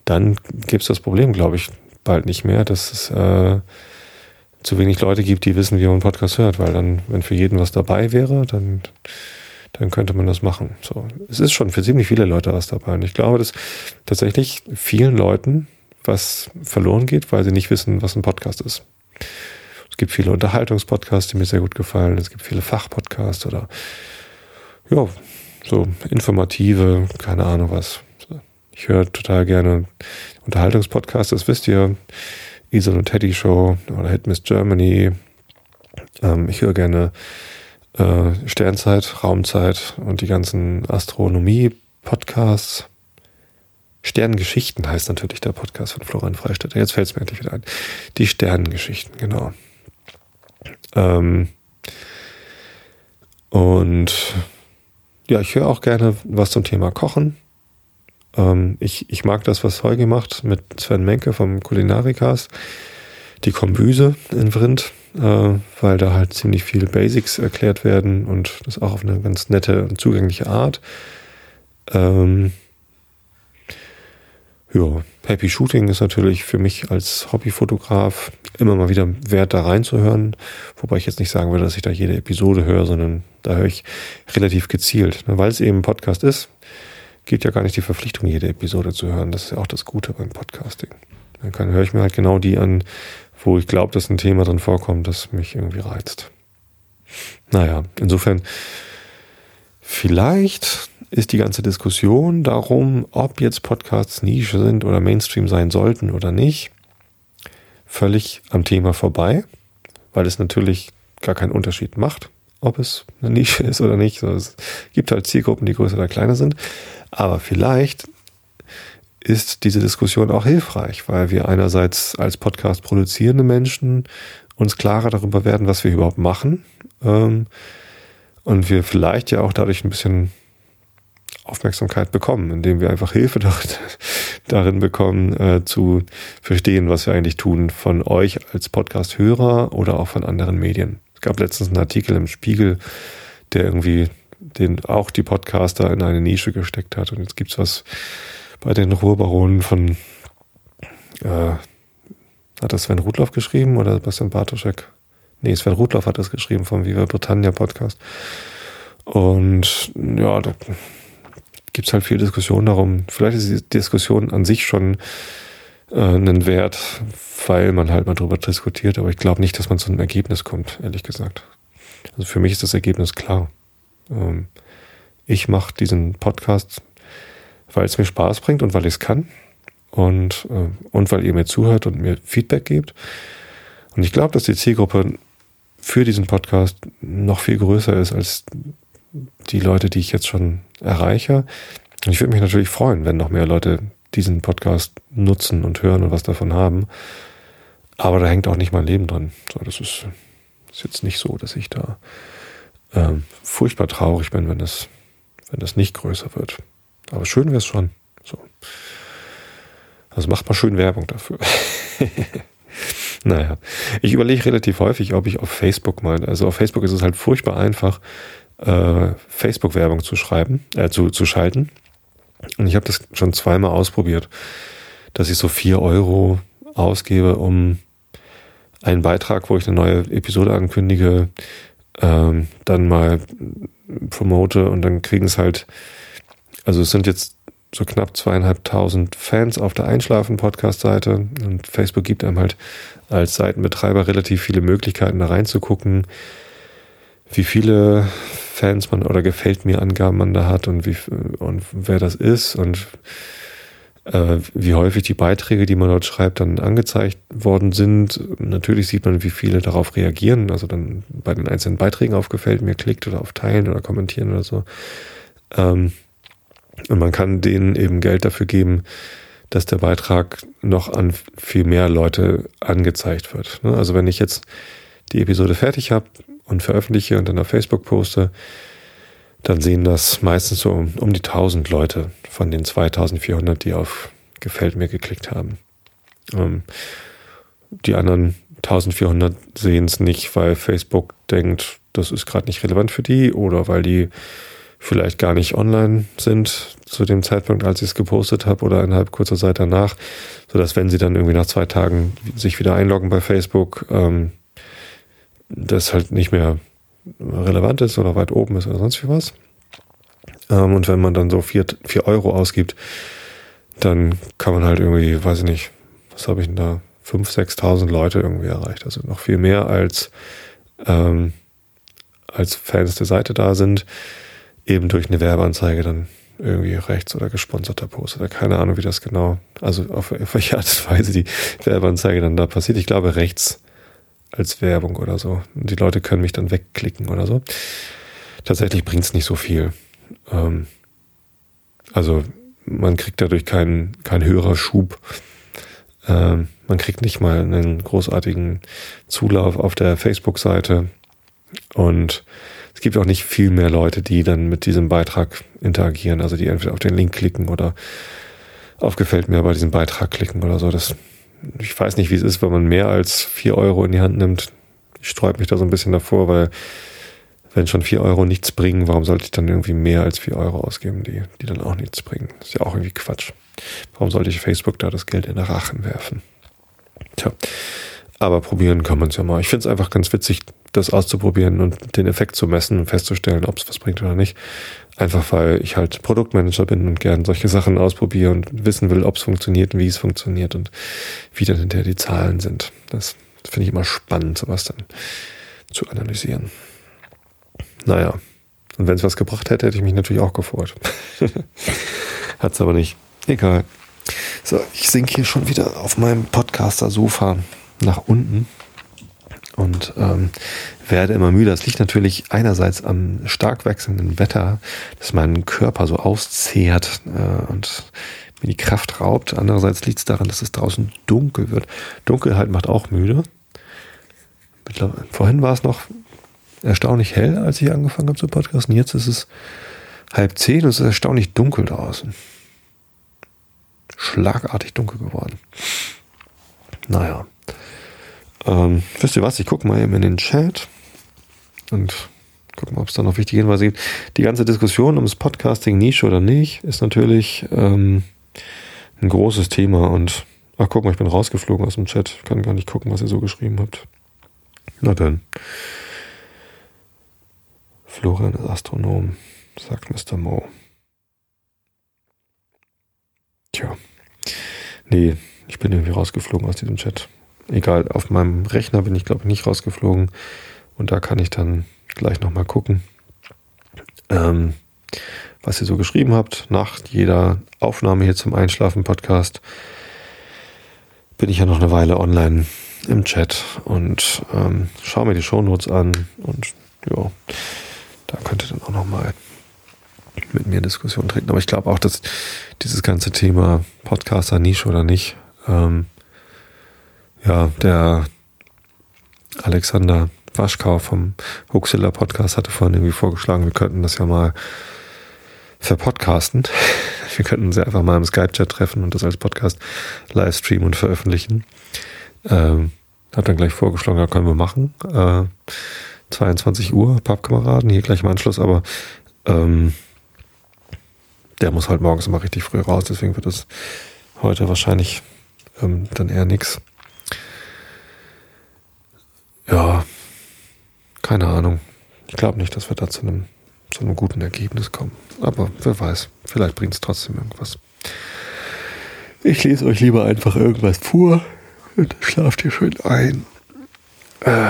dann gibt es das Problem, glaube ich, bald nicht mehr, dass es äh, zu wenig Leute gibt, die wissen, wie man einen Podcast hört, weil dann, wenn für jeden was dabei wäre, dann, dann könnte man das machen. So, es ist schon für ziemlich viele Leute was dabei. Und ich glaube, dass tatsächlich vielen Leuten was verloren geht, weil sie nicht wissen, was ein Podcast ist. Es gibt viele Unterhaltungspodcasts, die mir sehr gut gefallen. Es gibt viele Fachpodcasts oder ja, so informative, keine Ahnung was. Ich höre total gerne Unterhaltungspodcasts, das wisst ihr. Isol und Teddy Show oder Hit Miss Germany. Ähm, ich höre gerne äh, Sternzeit, Raumzeit und die ganzen Astronomie-Podcasts. Sternengeschichten heißt natürlich der Podcast von Florian Freistetter. Jetzt fällt es mir endlich wieder ein. Die Sternengeschichten, genau. Ähm, und ja, ich höre auch gerne was zum Thema Kochen. Ähm, ich, ich mag das, was Holgi macht mit Sven Menke vom Kulinarikas. Die Kombüse in Vrind, äh, weil da halt ziemlich viele Basics erklärt werden und das auch auf eine ganz nette und zugängliche Art. Ähm, ja, Happy Shooting ist natürlich für mich als Hobbyfotograf immer mal wieder wert, da reinzuhören. Wobei ich jetzt nicht sagen würde, dass ich da jede Episode höre, sondern da höre ich relativ gezielt. Ne, weil es eben ein Podcast ist, geht ja gar nicht die Verpflichtung, jede Episode zu hören. Das ist ja auch das Gute beim Podcasting. Dann höre ich mir halt genau die an, wo ich glaube, dass ein Thema drin vorkommt, das mich irgendwie reizt. Naja, insofern Vielleicht ist die ganze Diskussion darum, ob jetzt Podcasts Nische sind oder Mainstream sein sollten oder nicht, völlig am Thema vorbei, weil es natürlich gar keinen Unterschied macht, ob es eine Nische ist oder nicht. Es gibt halt Zielgruppen, die größer oder kleiner sind. Aber vielleicht ist diese Diskussion auch hilfreich, weil wir einerseits als Podcast produzierende Menschen uns klarer darüber werden, was wir überhaupt machen. Ähm, und wir vielleicht ja auch dadurch ein bisschen Aufmerksamkeit bekommen, indem wir einfach Hilfe darin bekommen, äh, zu verstehen, was wir eigentlich tun, von euch als Podcast-Hörer oder auch von anderen Medien. Es gab letztens einen Artikel im Spiegel, der irgendwie den auch die Podcaster in eine Nische gesteckt hat. Und jetzt gibt's was bei den Ruhrbaronen von, äh, hat das Sven Rudloff geschrieben oder Bastian Bartoschek? Nee, Sven Rudloff hat das geschrieben vom Viva Britannia Podcast. Und ja, da gibt's halt viel Diskussion darum. Vielleicht ist die Diskussion an sich schon äh, einen Wert, weil man halt mal drüber diskutiert, aber ich glaube nicht, dass man zu einem Ergebnis kommt, ehrlich gesagt. Also für mich ist das Ergebnis klar. Ähm, ich mache diesen Podcast, weil es mir Spaß bringt und weil ich es kann und, äh, und weil ihr mir zuhört und mir Feedback gebt. Und ich glaube, dass die Zielgruppe für diesen Podcast noch viel größer ist als die Leute, die ich jetzt schon erreiche. Und ich würde mich natürlich freuen, wenn noch mehr Leute diesen Podcast nutzen und hören und was davon haben. Aber da hängt auch nicht mein Leben dran. So, das ist, ist jetzt nicht so, dass ich da ähm, furchtbar traurig bin, wenn das, wenn das nicht größer wird. Aber schön wäre es schon. So. Also macht mal schön Werbung dafür. naja, ich überlege relativ häufig, ob ich auf Facebook mal, also auf Facebook ist es halt furchtbar einfach, äh, Facebook-Werbung zu schreiben, äh, zu, zu schalten. Und ich habe das schon zweimal ausprobiert, dass ich so vier Euro ausgebe, um einen Beitrag, wo ich eine neue Episode ankündige, ähm, dann mal promote und dann kriegen es halt, also es sind jetzt so knapp zweieinhalbtausend Fans auf der Einschlafen-Podcast-Seite und Facebook gibt einem halt als Seitenbetreiber relativ viele Möglichkeiten da reinzugucken, wie viele Fans man oder gefällt mir Angaben man da hat und wie und wer das ist und äh, wie häufig die Beiträge, die man dort schreibt, dann angezeigt worden sind. Natürlich sieht man, wie viele darauf reagieren, also dann bei den einzelnen Beiträgen auf gefällt mir klickt oder auf teilen oder kommentieren oder so. Ähm, und man kann denen eben Geld dafür geben, dass der Beitrag noch an viel mehr Leute angezeigt wird. Ne? Also wenn ich jetzt die Episode fertig habe und veröffentliche und dann auf Facebook poste, dann sehen das meistens so um, um die 1000 Leute von den 2400, die auf Gefällt mir geklickt haben. Ähm, die anderen 1400 sehen es nicht, weil Facebook denkt, das ist gerade nicht relevant für die oder weil die vielleicht gar nicht online sind zu dem Zeitpunkt, als ich es gepostet habe oder innerhalb kurzer Zeit danach, so dass wenn sie dann irgendwie nach zwei Tagen sich wieder einloggen bei Facebook, ähm, das halt nicht mehr relevant ist oder weit oben ist oder sonst wie was. Ähm, und wenn man dann so vier, vier Euro ausgibt, dann kann man halt irgendwie, weiß ich nicht, was habe ich denn da, 5.000, 6.000 Leute irgendwie erreicht. Also noch viel mehr als, ähm, als Fans der Seite da sind, eben durch eine Werbeanzeige dann irgendwie rechts oder gesponserter Post oder keine Ahnung, wie das genau, also auf, auf welche Art und Weise die Werbeanzeige dann da passiert. Ich glaube rechts als Werbung oder so. Und die Leute können mich dann wegklicken oder so. Tatsächlich bringt es nicht so viel. Ähm, also man kriegt dadurch keinen keinen höherer Schub. Ähm, man kriegt nicht mal einen großartigen Zulauf auf der Facebook-Seite. Und es gibt auch nicht viel mehr Leute, die dann mit diesem Beitrag interagieren, also die entweder auf den Link klicken oder auf gefällt mir bei diesem Beitrag klicken oder so. Das ich weiß nicht, wie es ist, wenn man mehr als vier Euro in die Hand nimmt. Ich sträube mich da so ein bisschen davor, weil wenn schon vier Euro nichts bringen, warum sollte ich dann irgendwie mehr als vier Euro ausgeben, die, die dann auch nichts bringen? Ist ja auch irgendwie Quatsch. Warum sollte ich Facebook da das Geld in den Rachen werfen? Tja, aber probieren kann man es ja mal. Ich finde es einfach ganz witzig, das auszuprobieren und den Effekt zu messen und festzustellen, ob es was bringt oder nicht. Einfach weil ich halt Produktmanager bin und gern solche Sachen ausprobiere und wissen will, ob es funktioniert und wie es funktioniert und wie dann hinterher die Zahlen sind. Das finde ich immer spannend, sowas dann zu analysieren. Naja, und wenn es was gebracht hätte, hätte ich mich natürlich auch gefreut. Hat es aber nicht. Egal. So, ich sinke hier schon wieder auf meinem Podcaster-Sofa nach unten und ähm, werde immer müder. Das liegt natürlich einerseits am stark wechselnden Wetter, das meinen Körper so auszehrt äh, und mir die Kraft raubt. Andererseits liegt es daran, dass es draußen dunkel wird. Dunkelheit macht auch müde. Vorhin war es noch erstaunlich hell, als ich angefangen habe zu podcasten. Jetzt ist es halb zehn und es ist erstaunlich dunkel draußen. Schlagartig dunkel geworden. Naja. Ähm, wisst ihr was? Ich gucke mal eben in den Chat und guck gucken, ob es da noch wichtige Hinweise gibt. Die ganze Diskussion ums Podcasting Nische oder nicht ist natürlich ähm, ein großes Thema und ach guck mal, ich bin rausgeflogen aus dem Chat. Kann gar nicht gucken, was ihr so geschrieben habt. Na dann. Florian ist Astronom, sagt Mr. Mo. Tja. Nee, ich bin irgendwie rausgeflogen aus diesem Chat. Egal, auf meinem Rechner bin ich, glaube ich, nicht rausgeflogen. Und da kann ich dann gleich nochmal gucken, ähm, was ihr so geschrieben habt. Nach jeder Aufnahme hier zum Einschlafen-Podcast bin ich ja noch eine Weile online im Chat und ähm, schaue mir die Shownotes an und ja, da könnt ihr dann auch nochmal mit mir in Diskussion treten. Aber ich glaube auch, dass dieses ganze Thema Podcaster Nische oder nicht, ähm, ja, der Alexander Waschkau vom Huxilla Podcast hatte vorhin irgendwie vorgeschlagen, wir könnten das ja mal verpodcasten. Wir könnten uns ja einfach mal im Skype-Chat treffen und das als Podcast live streamen und veröffentlichen. Ähm, hat dann gleich vorgeschlagen, ja, können wir machen. Äh, 22 Uhr, Pappkameraden, hier gleich im Anschluss, aber ähm, der muss halt morgens immer richtig früh raus, deswegen wird es heute wahrscheinlich ähm, dann eher nix. Ja, keine Ahnung. Ich glaube nicht, dass wir da zu einem, zu einem guten Ergebnis kommen. Aber wer weiß, vielleicht bringt es trotzdem irgendwas. Ich lese euch lieber einfach irgendwas vor und schlaft ihr schön ein. Äh,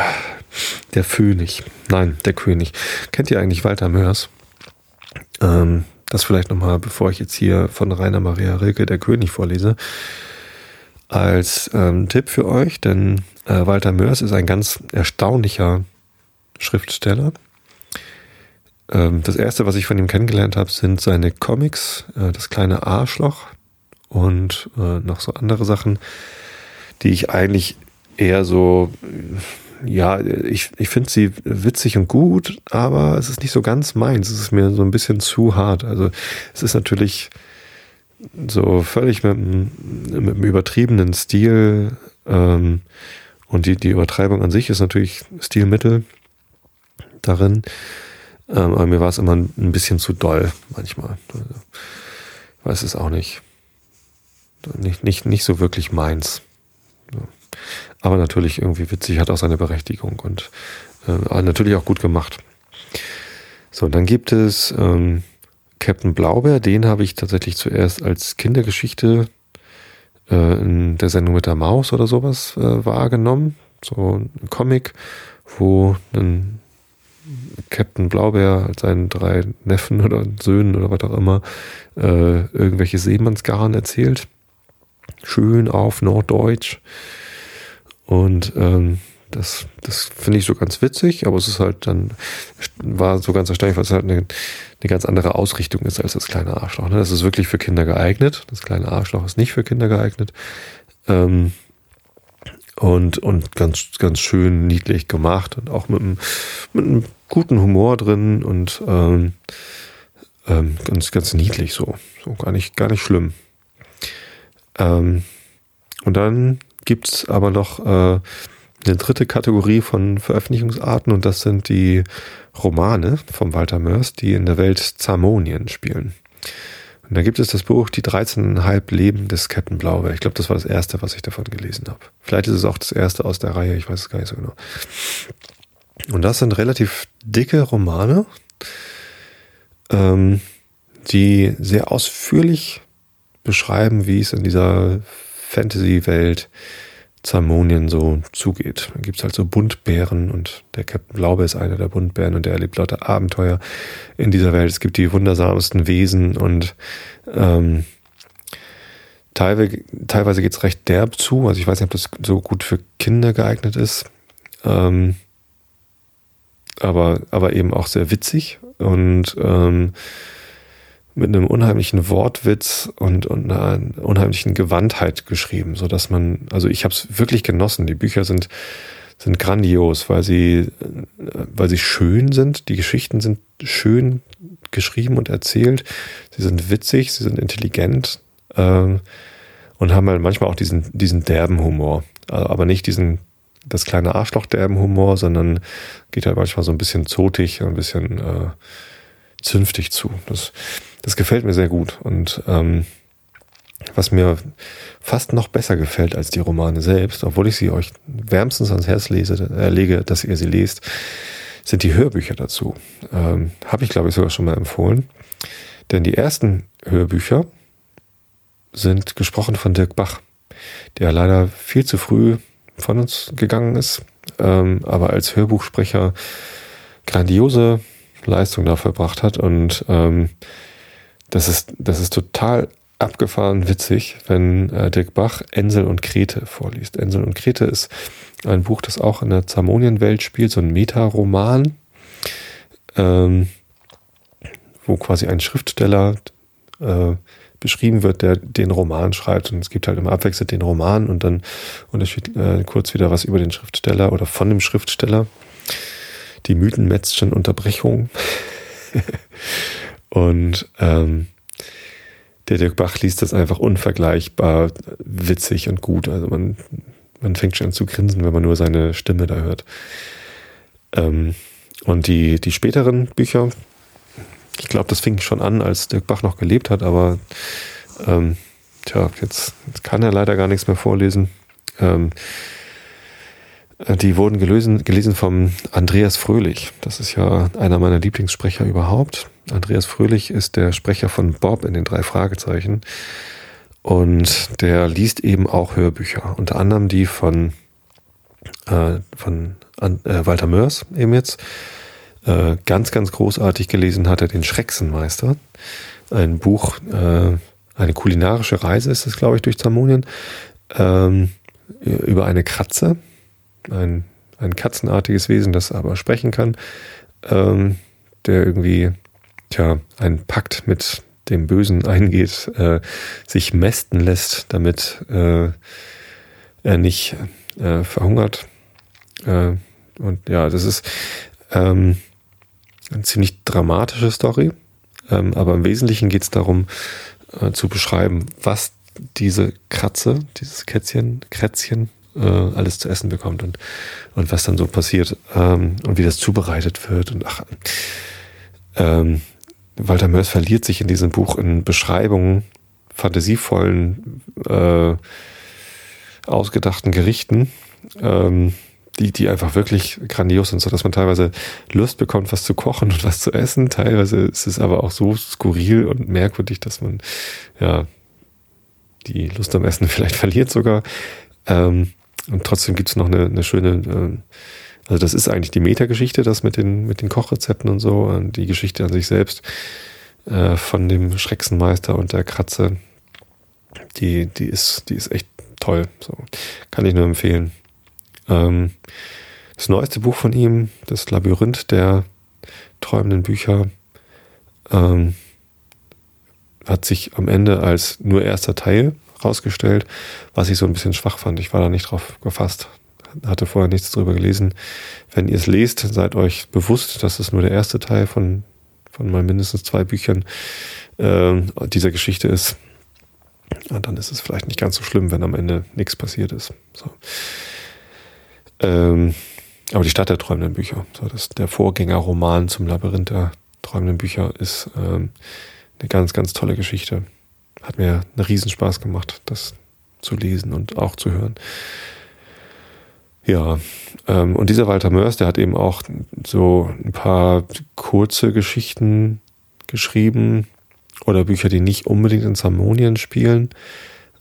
der König. Nein, der König. Kennt ihr eigentlich Walter Mörs? Ähm, das vielleicht nochmal, bevor ich jetzt hier von Rainer Maria Rilke der König vorlese, als ähm, Tipp für euch, denn äh, Walter Mörs ist ein ganz erstaunlicher Schriftsteller. Ähm, das erste, was ich von ihm kennengelernt habe, sind seine Comics, äh, das kleine Arschloch und äh, noch so andere Sachen, die ich eigentlich eher so ja, ich, ich finde sie witzig und gut, aber es ist nicht so ganz meins. Es ist mir so ein bisschen zu hart. Also es ist natürlich so völlig mit, mit einem übertriebenen Stil ähm, und die, die Übertreibung an sich ist natürlich Stilmittel darin. Ähm, aber mir war es immer ein bisschen zu doll manchmal. Also, weiß es auch nicht. Nicht, nicht, nicht so wirklich meins. Aber natürlich irgendwie witzig, hat auch seine Berechtigung und äh, natürlich auch gut gemacht. So, dann gibt es ähm, Captain Blaubeer, den habe ich tatsächlich zuerst als Kindergeschichte äh, in der Sendung mit der Maus oder sowas äh, wahrgenommen. So ein Comic, wo ein Captain Blaubeer als seinen drei Neffen oder Söhnen oder was auch immer äh, irgendwelche Seemannsgarn erzählt. Schön auf Norddeutsch. Und ähm, das, das finde ich so ganz witzig, aber es ist halt dann, war so ganz erstaunlich, weil es halt eine, eine ganz andere Ausrichtung ist als das kleine Arschloch. Ne? Das ist wirklich für Kinder geeignet. Das kleine Arschloch ist nicht für Kinder geeignet. Ähm, und, und ganz, ganz schön niedlich gemacht und auch mit einem, mit einem guten Humor drin und ähm, ähm, ganz, ganz niedlich so. So gar nicht, gar nicht schlimm. Ähm, und dann gibt es aber noch äh, eine dritte Kategorie von Veröffentlichungsarten und das sind die Romane von Walter Mörs, die in der Welt Zamonien spielen. Und da gibt es das Buch Die 13,5 Leben des Captain Blaubeer. Ich glaube, das war das erste, was ich davon gelesen habe. Vielleicht ist es auch das erste aus der Reihe, ich weiß es gar nicht so genau. Und das sind relativ dicke Romane, ähm, die sehr ausführlich beschreiben, wie es in dieser Fantasy-Welt Zamonien so zugeht. Da gibt's halt so Buntbären und der Captain Glaube ist einer der Buntbären und der erlebt lauter Abenteuer in dieser Welt. Es gibt die wundersamsten Wesen und ähm, teilweise, teilweise geht's recht derb zu. Also ich weiß nicht, ob das so gut für Kinder geeignet ist. Ähm, aber, aber eben auch sehr witzig und ähm, mit einem unheimlichen Wortwitz und, und einer unheimlichen Gewandtheit geschrieben, so dass man, also ich habe es wirklich genossen. Die Bücher sind sind grandios, weil sie weil sie schön sind. Die Geschichten sind schön geschrieben und erzählt. Sie sind witzig, sie sind intelligent ähm, und haben halt manchmal auch diesen diesen derben Humor, aber nicht diesen das kleine Arschloch der im Humor, sondern geht halt manchmal so ein bisschen zotig, ein bisschen äh, zünftig zu. Das, das gefällt mir sehr gut. Und ähm, was mir fast noch besser gefällt als die Romane selbst, obwohl ich sie euch wärmstens ans Herz lese, äh, lege, dass ihr sie lest, sind die Hörbücher dazu. Ähm, Habe ich, glaube ich, sogar schon mal empfohlen. Denn die ersten Hörbücher sind gesprochen von Dirk Bach, der leider viel zu früh von uns gegangen ist, ähm, aber als Hörbuchsprecher grandiose Leistung da verbracht hat. Und ähm, das, ist, das ist total abgefahren witzig, wenn äh, Dirk Bach Ensel und Krete vorliest. Ensel und Krete ist ein Buch, das auch in der Zamonienwelt spielt, so ein Metaroman, ähm, wo quasi ein Schriftsteller äh, beschrieben wird, der den Roman schreibt. Und es gibt halt immer abwechselnd den Roman und dann unterschied, äh, kurz wieder was über den Schriftsteller oder von dem Schriftsteller. Die Mythenmetzschen Unterbrechung. und ähm, der Dirk Bach liest das einfach unvergleichbar witzig und gut. Also man, man fängt schon an zu grinsen, wenn man nur seine Stimme da hört. Ähm, und die, die späteren Bücher, ich glaube, das fing schon an, als Dirk Bach noch gelebt hat, aber ähm, tja, jetzt, jetzt, kann er leider gar nichts mehr vorlesen. Ähm, die wurden gelesen, gelesen vom Andreas Fröhlich. Das ist ja einer meiner Lieblingssprecher überhaupt. Andreas Fröhlich ist der Sprecher von Bob in den drei Fragezeichen. Und der liest eben auch Hörbücher, unter anderem die von, äh, von äh, Walter Mörs eben jetzt. Äh, ganz, ganz großartig gelesen hat er den Schrecksenmeister. Ein Buch, äh, eine kulinarische Reise ist es, glaube ich, durch Zamonien, ähm, über eine Kratze, ein, ein katzenartiges Wesen, das aber sprechen kann, ähm, der irgendwie tja, einen Pakt mit dem Bösen eingeht, äh, sich mästen lässt, damit äh, er nicht äh, verhungert. Äh, und ja, das ist ähm, eine ziemlich dramatische Story, ähm, aber im Wesentlichen geht es darum, äh, zu beschreiben, was diese Kratze, dieses Kätzchen, Krätzchen, äh, alles zu essen bekommt und, und was dann so passiert ähm, und wie das zubereitet wird und ach, ähm, Walter Mörs verliert sich in diesem Buch in Beschreibungen fantasievollen, äh, ausgedachten Gerichten, ähm, die, die einfach wirklich grandios sind, so dass man teilweise Lust bekommt, was zu kochen und was zu essen. Teilweise ist es aber auch so skurril und merkwürdig, dass man ja die Lust am Essen vielleicht verliert sogar. Ähm, und trotzdem gibt es noch eine, eine schöne äh, also das ist eigentlich die Metageschichte, das mit den, mit den Kochrezepten und so, und die Geschichte an sich selbst äh, von dem Schrecksenmeister und der Kratze, die, die ist, die ist echt toll. So. Kann ich nur empfehlen. Ähm, das neueste Buch von ihm, das Labyrinth der träumenden Bücher, ähm, hat sich am Ende als nur erster Teil rausgestellt, was ich so ein bisschen schwach fand. Ich war da nicht drauf gefasst hatte vorher nichts drüber gelesen. Wenn ihr es lest, seid euch bewusst, dass es nur der erste Teil von, von mal mindestens zwei Büchern äh, dieser Geschichte ist. Und dann ist es vielleicht nicht ganz so schlimm, wenn am Ende nichts passiert ist. So. Ähm, aber die Stadt der träumenden Bücher, so das, der Vorgängerroman zum Labyrinth der träumenden Bücher, ist ähm, eine ganz, ganz tolle Geschichte. Hat mir einen Riesenspaß gemacht, das zu lesen und auch zu hören. Ja, ähm, und dieser Walter Mörs, der hat eben auch so ein paar kurze Geschichten geschrieben oder Bücher, die nicht unbedingt in Zamonien spielen.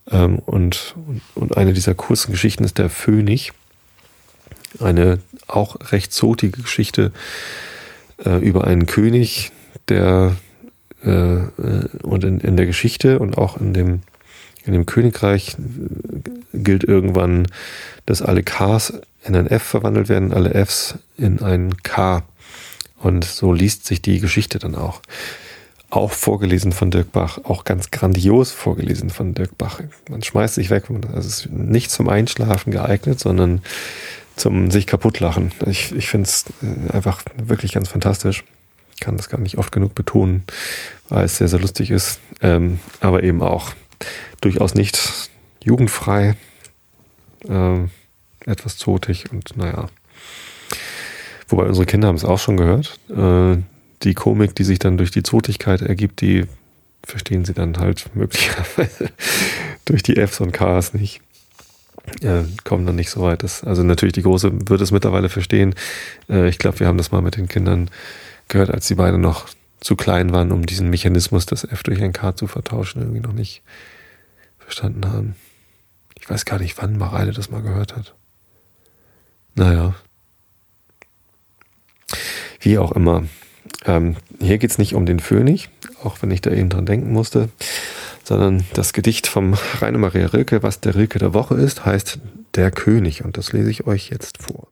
Ähm, und, und eine dieser kurzen Geschichten ist der Phönix. Eine auch recht zotige Geschichte äh, über einen König, der und in, in der Geschichte und auch in dem in dem Königreich gilt irgendwann, dass alle Ks in ein F verwandelt werden, alle Fs in ein K. Und so liest sich die Geschichte dann auch. Auch vorgelesen von Dirk Bach, auch ganz grandios vorgelesen von Dirk Bach. Man schmeißt sich weg, das ist nicht zum Einschlafen geeignet, sondern zum sich kaputtlachen. Ich, ich finde es äh, einfach wirklich ganz fantastisch. Kann das gar nicht oft genug betonen, weil es sehr, sehr lustig ist. Ähm, aber eben auch durchaus nicht jugendfrei. Ähm, etwas zotig und naja. Wobei unsere Kinder haben es auch schon gehört. Äh, die Komik, die sich dann durch die Zotigkeit ergibt, die verstehen sie dann halt möglicherweise durch die Fs und Ks nicht. Äh, kommen dann nicht so weit. Das, also natürlich die Große wird es mittlerweile verstehen. Äh, ich glaube, wir haben das mal mit den Kindern gehört, als die beiden noch zu klein waren, um diesen Mechanismus, das F durch ein K zu vertauschen, irgendwie noch nicht verstanden haben. Ich weiß gar nicht, wann Mareile das mal gehört hat. Naja. Wie auch immer. Ähm, hier geht es nicht um den Phönix, auch wenn ich da eben dran denken musste, sondern das Gedicht vom Rainer Maria Rilke, was der Rilke der Woche ist, heißt Der König und das lese ich euch jetzt vor.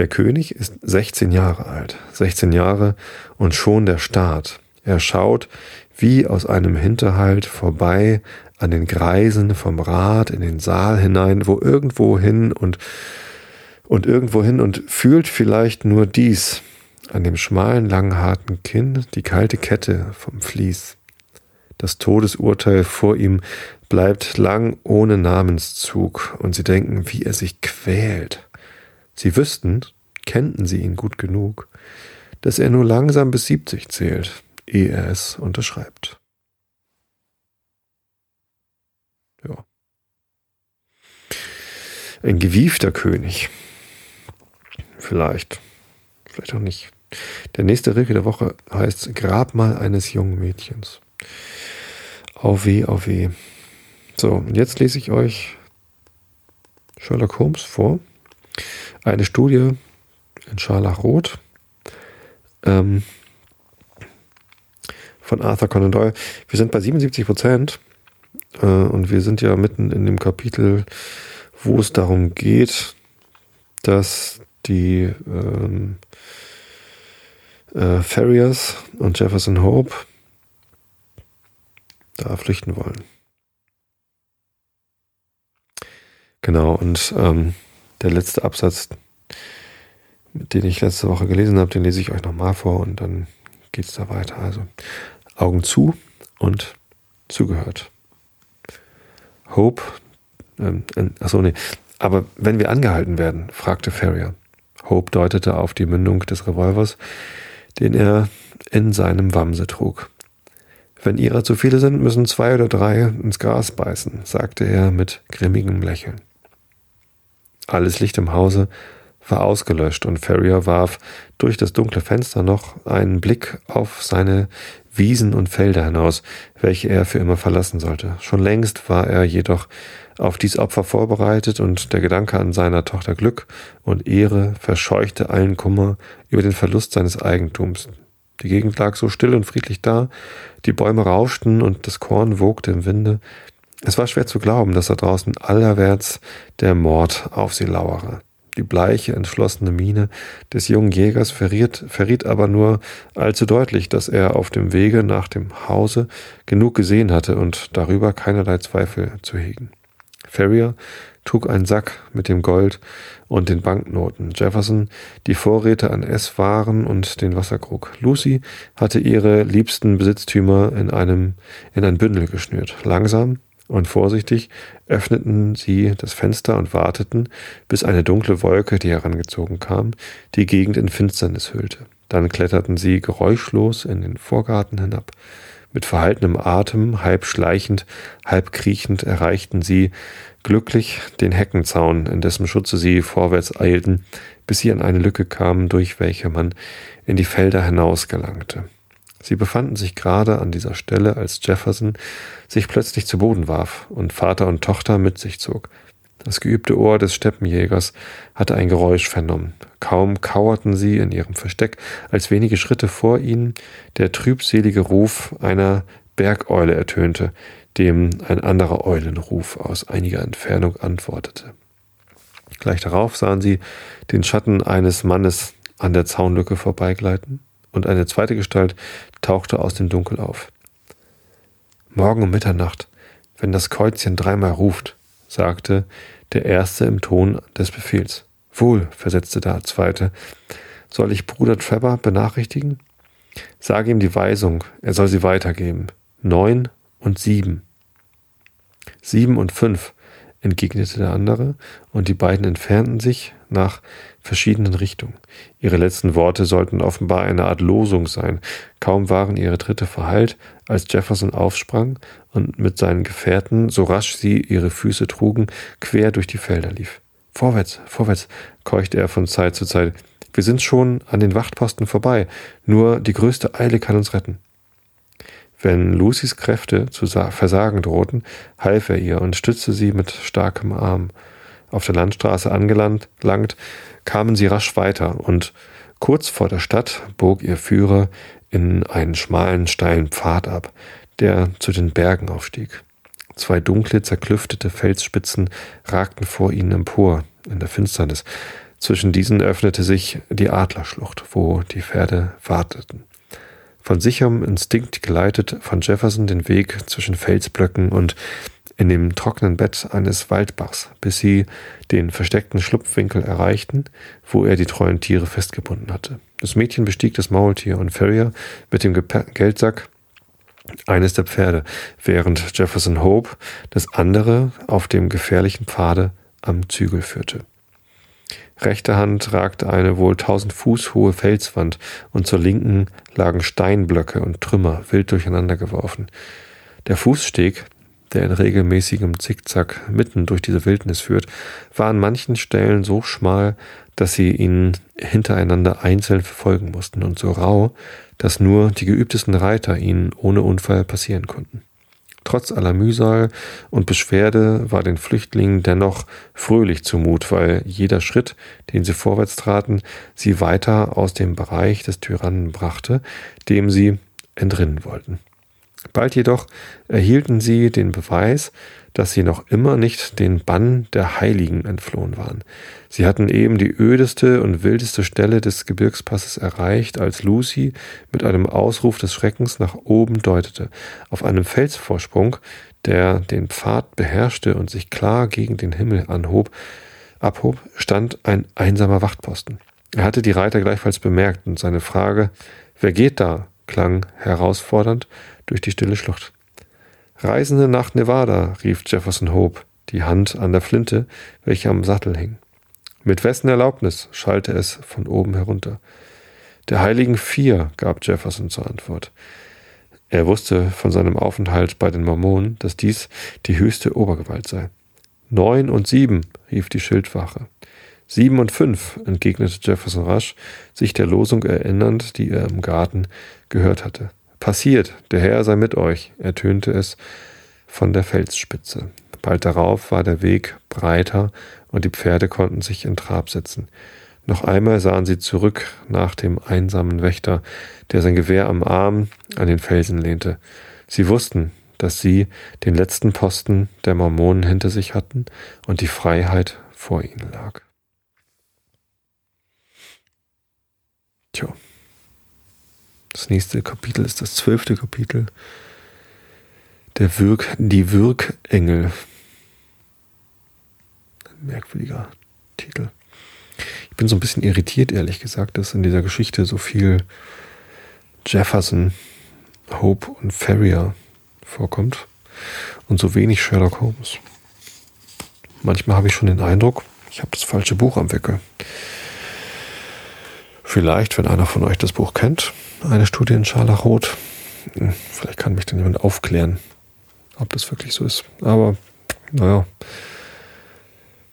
Der König ist 16 Jahre alt, 16 Jahre und schon der Staat. Er schaut wie aus einem Hinterhalt vorbei an den Greisen vom Rat in den Saal hinein, wo irgendwo hin und und irgendwo hin und fühlt vielleicht nur dies an dem schmalen, langen, harten Kinn, die kalte Kette vom Vlies. Das Todesurteil vor ihm bleibt lang ohne Namenszug, und sie denken, wie er sich quält. Sie wüssten, kennten sie ihn gut genug, dass er nur langsam bis siebzig zählt, ehe er es unterschreibt. Ja. Ein gewiefter König. Vielleicht. Vielleicht auch nicht. Der nächste Rilke der Woche heißt Grabmal eines jungen Mädchens. Au weh, au weh. So, und jetzt lese ich euch Sherlock Holmes vor. Eine Studie in Scharlachrot ähm, von Arthur Conan Doyle. Wir sind bei 77 Prozent äh, und wir sind ja mitten in dem Kapitel, wo es darum geht, dass die ähm, äh, Farriers und Jefferson Hope da flüchten wollen. Genau, und ähm, der letzte Absatz, den ich letzte Woche gelesen habe, den lese ich euch nochmal vor und dann geht es da weiter. Also Augen zu und zugehört. Hope, ähm, äh, achso, nee. Aber wenn wir angehalten werden, fragte Ferrier. Hope deutete auf die Mündung des Revolvers, den er in seinem Wamse trug. Wenn ihrer zu viele sind, müssen zwei oder drei ins Gras beißen, sagte er mit grimmigem Lächeln. Alles Licht im Hause war ausgelöscht und Ferrier warf durch das dunkle Fenster noch einen Blick auf seine Wiesen und Felder hinaus, welche er für immer verlassen sollte. Schon längst war er jedoch auf dies Opfer vorbereitet und der Gedanke an seiner Tochter Glück und Ehre verscheuchte allen Kummer über den Verlust seines Eigentums. Die Gegend lag so still und friedlich da, die Bäume rauschten und das Korn wogte im Winde. Es war schwer zu glauben, dass da draußen allerwärts der Mord auf sie lauere. Die bleiche, entschlossene Miene des jungen Jägers verriet, verriet aber nur allzu deutlich, dass er auf dem Wege nach dem Hause genug gesehen hatte und darüber keinerlei Zweifel zu hegen. Ferrier trug einen Sack mit dem Gold und den Banknoten. Jefferson die Vorräte an Esswaren und den Wasserkrug. Lucy hatte ihre liebsten Besitztümer in einem in ein Bündel geschnürt. Langsam und vorsichtig öffneten sie das Fenster und warteten, bis eine dunkle Wolke, die herangezogen kam, die Gegend in Finsternis hüllte. Dann kletterten sie geräuschlos in den Vorgarten hinab. Mit verhaltenem Atem, halb schleichend, halb kriechend erreichten sie glücklich den Heckenzaun, in dessen Schutze sie vorwärts eilten, bis sie an eine Lücke kamen, durch welche man in die Felder hinaus gelangte. Sie befanden sich gerade an dieser Stelle, als Jefferson sich plötzlich zu Boden warf und Vater und Tochter mit sich zog. Das geübte Ohr des Steppenjägers hatte ein Geräusch vernommen. Kaum kauerten sie in ihrem Versteck, als wenige Schritte vor ihnen der trübselige Ruf einer Bergeule ertönte, dem ein anderer Eulenruf aus einiger Entfernung antwortete. Gleich darauf sahen sie den Schatten eines Mannes an der Zaunlücke vorbeigleiten, und eine zweite Gestalt tauchte aus dem Dunkel auf. Morgen um Mitternacht, wenn das Kreuzchen dreimal ruft, sagte der Erste im Ton des Befehls. Wohl, versetzte der Zweite. Soll ich Bruder Trevor benachrichtigen? Sage ihm die Weisung, er soll sie weitergeben. Neun und sieben. Sieben und fünf. entgegnete der andere, und die beiden entfernten sich nach verschiedenen Richtungen. Ihre letzten Worte sollten offenbar eine Art Losung sein. Kaum waren ihre Tritte verhallt, als Jefferson aufsprang und mit seinen Gefährten, so rasch sie ihre Füße trugen, quer durch die Felder lief. Vorwärts, vorwärts, keuchte er von Zeit zu Zeit. Wir sind schon an den Wachtposten vorbei. Nur die größte Eile kann uns retten. Wenn Lucys Kräfte zu versagen drohten, half er ihr und stützte sie mit starkem Arm. Auf der Landstraße angelangt, kamen sie rasch weiter und kurz vor der Stadt bog ihr Führer in einen schmalen, steilen Pfad ab, der zu den Bergen aufstieg. Zwei dunkle, zerklüftete Felsspitzen ragten vor ihnen empor in der Finsternis. Zwischen diesen öffnete sich die Adlerschlucht, wo die Pferde warteten von sicherem Instinkt geleitet fand Jefferson den Weg zwischen Felsblöcken und in dem trockenen Bett eines Waldbachs, bis sie den versteckten Schlupfwinkel erreichten, wo er die treuen Tiere festgebunden hatte. Das Mädchen bestieg das Maultier und Ferrier mit dem Geldsack eines der Pferde, während Jefferson Hope das andere auf dem gefährlichen Pfade am Zügel führte. Rechter Hand ragte eine wohl tausend Fuß hohe Felswand und zur linken lagen Steinblöcke und Trümmer wild durcheinandergeworfen. Der Fußsteg, der in regelmäßigem Zickzack mitten durch diese Wildnis führt, war an manchen Stellen so schmal, dass sie ihn hintereinander einzeln verfolgen mussten und so rau, dass nur die geübtesten Reiter ihn ohne Unfall passieren konnten. Trotz aller Mühsal und Beschwerde war den Flüchtlingen dennoch fröhlich zumut, weil jeder Schritt, den sie vorwärts traten, sie weiter aus dem Bereich des Tyrannen brachte, dem sie entrinnen wollten. Bald jedoch erhielten sie den Beweis, dass sie noch immer nicht den Bann der Heiligen entflohen waren. Sie hatten eben die ödeste und wildeste Stelle des Gebirgspasses erreicht, als Lucy mit einem Ausruf des Schreckens nach oben deutete. Auf einem Felsvorsprung, der den Pfad beherrschte und sich klar gegen den Himmel anhob, abhob, stand ein einsamer Wachtposten. Er hatte die Reiter gleichfalls bemerkt und seine Frage, wer geht da, klang herausfordernd durch die stille Schlucht. Reisende nach Nevada, rief Jefferson Hope, die Hand an der Flinte, welche am Sattel hing. Mit wessen Erlaubnis? schallte es von oben herunter. Der Heiligen Vier, gab Jefferson zur Antwort. Er wusste von seinem Aufenthalt bei den Mormonen, dass dies die höchste Obergewalt sei. Neun und sieben, rief die Schildwache. Sieben und fünf, entgegnete Jefferson rasch, sich der Losung erinnernd, die er im Garten gehört hatte. Passiert, der Herr sei mit euch, ertönte es von der Felsspitze. Bald darauf war der Weg breiter und die Pferde konnten sich in Trab setzen. Noch einmal sahen sie zurück nach dem einsamen Wächter, der sein Gewehr am Arm an den Felsen lehnte. Sie wussten, dass sie den letzten Posten der Mormonen hinter sich hatten und die Freiheit vor ihnen lag. Tja. Das nächste Kapitel ist das zwölfte Kapitel. Der Wirk, die Wirkengel. Ein merkwürdiger Titel. Ich bin so ein bisschen irritiert, ehrlich gesagt, dass in dieser Geschichte so viel Jefferson, Hope und Ferrier vorkommt und so wenig Sherlock Holmes. Manchmal habe ich schon den Eindruck, ich habe das falsche Buch am Wickel. Vielleicht, wenn einer von euch das Buch kennt, eine Studie in Scharlachrot. Hm, vielleicht kann mich dann jemand aufklären, ob das wirklich so ist. Aber naja,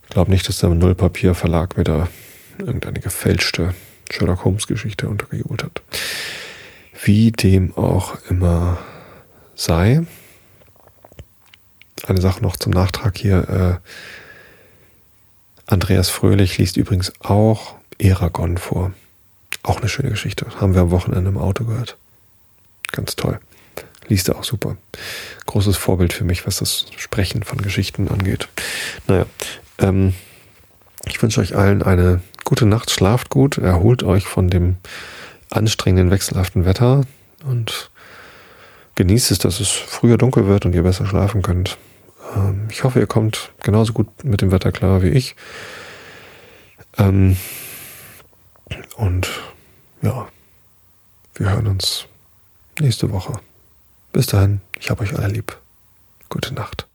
ich glaube nicht, dass der Nullpapier-Verlag mir da irgendeine gefälschte Sherlock Holmes-Geschichte untergejubelt hat. Wie dem auch immer sei. Eine Sache noch zum Nachtrag hier. Äh, Andreas Fröhlich liest übrigens auch Eragon vor. Auch eine schöne Geschichte. Haben wir am Wochenende im Auto gehört. Ganz toll. Liest er auch super. Großes Vorbild für mich, was das Sprechen von Geschichten angeht. Naja, ähm, ich wünsche euch allen eine gute Nacht. Schlaft gut. Erholt euch von dem anstrengenden, wechselhaften Wetter und genießt es, dass es früher dunkel wird und ihr besser schlafen könnt. Ähm, ich hoffe, ihr kommt genauso gut mit dem Wetter klar wie ich. Ähm, und ja, wir hören uns nächste Woche. Bis dahin, ich habe euch alle lieb. Gute Nacht.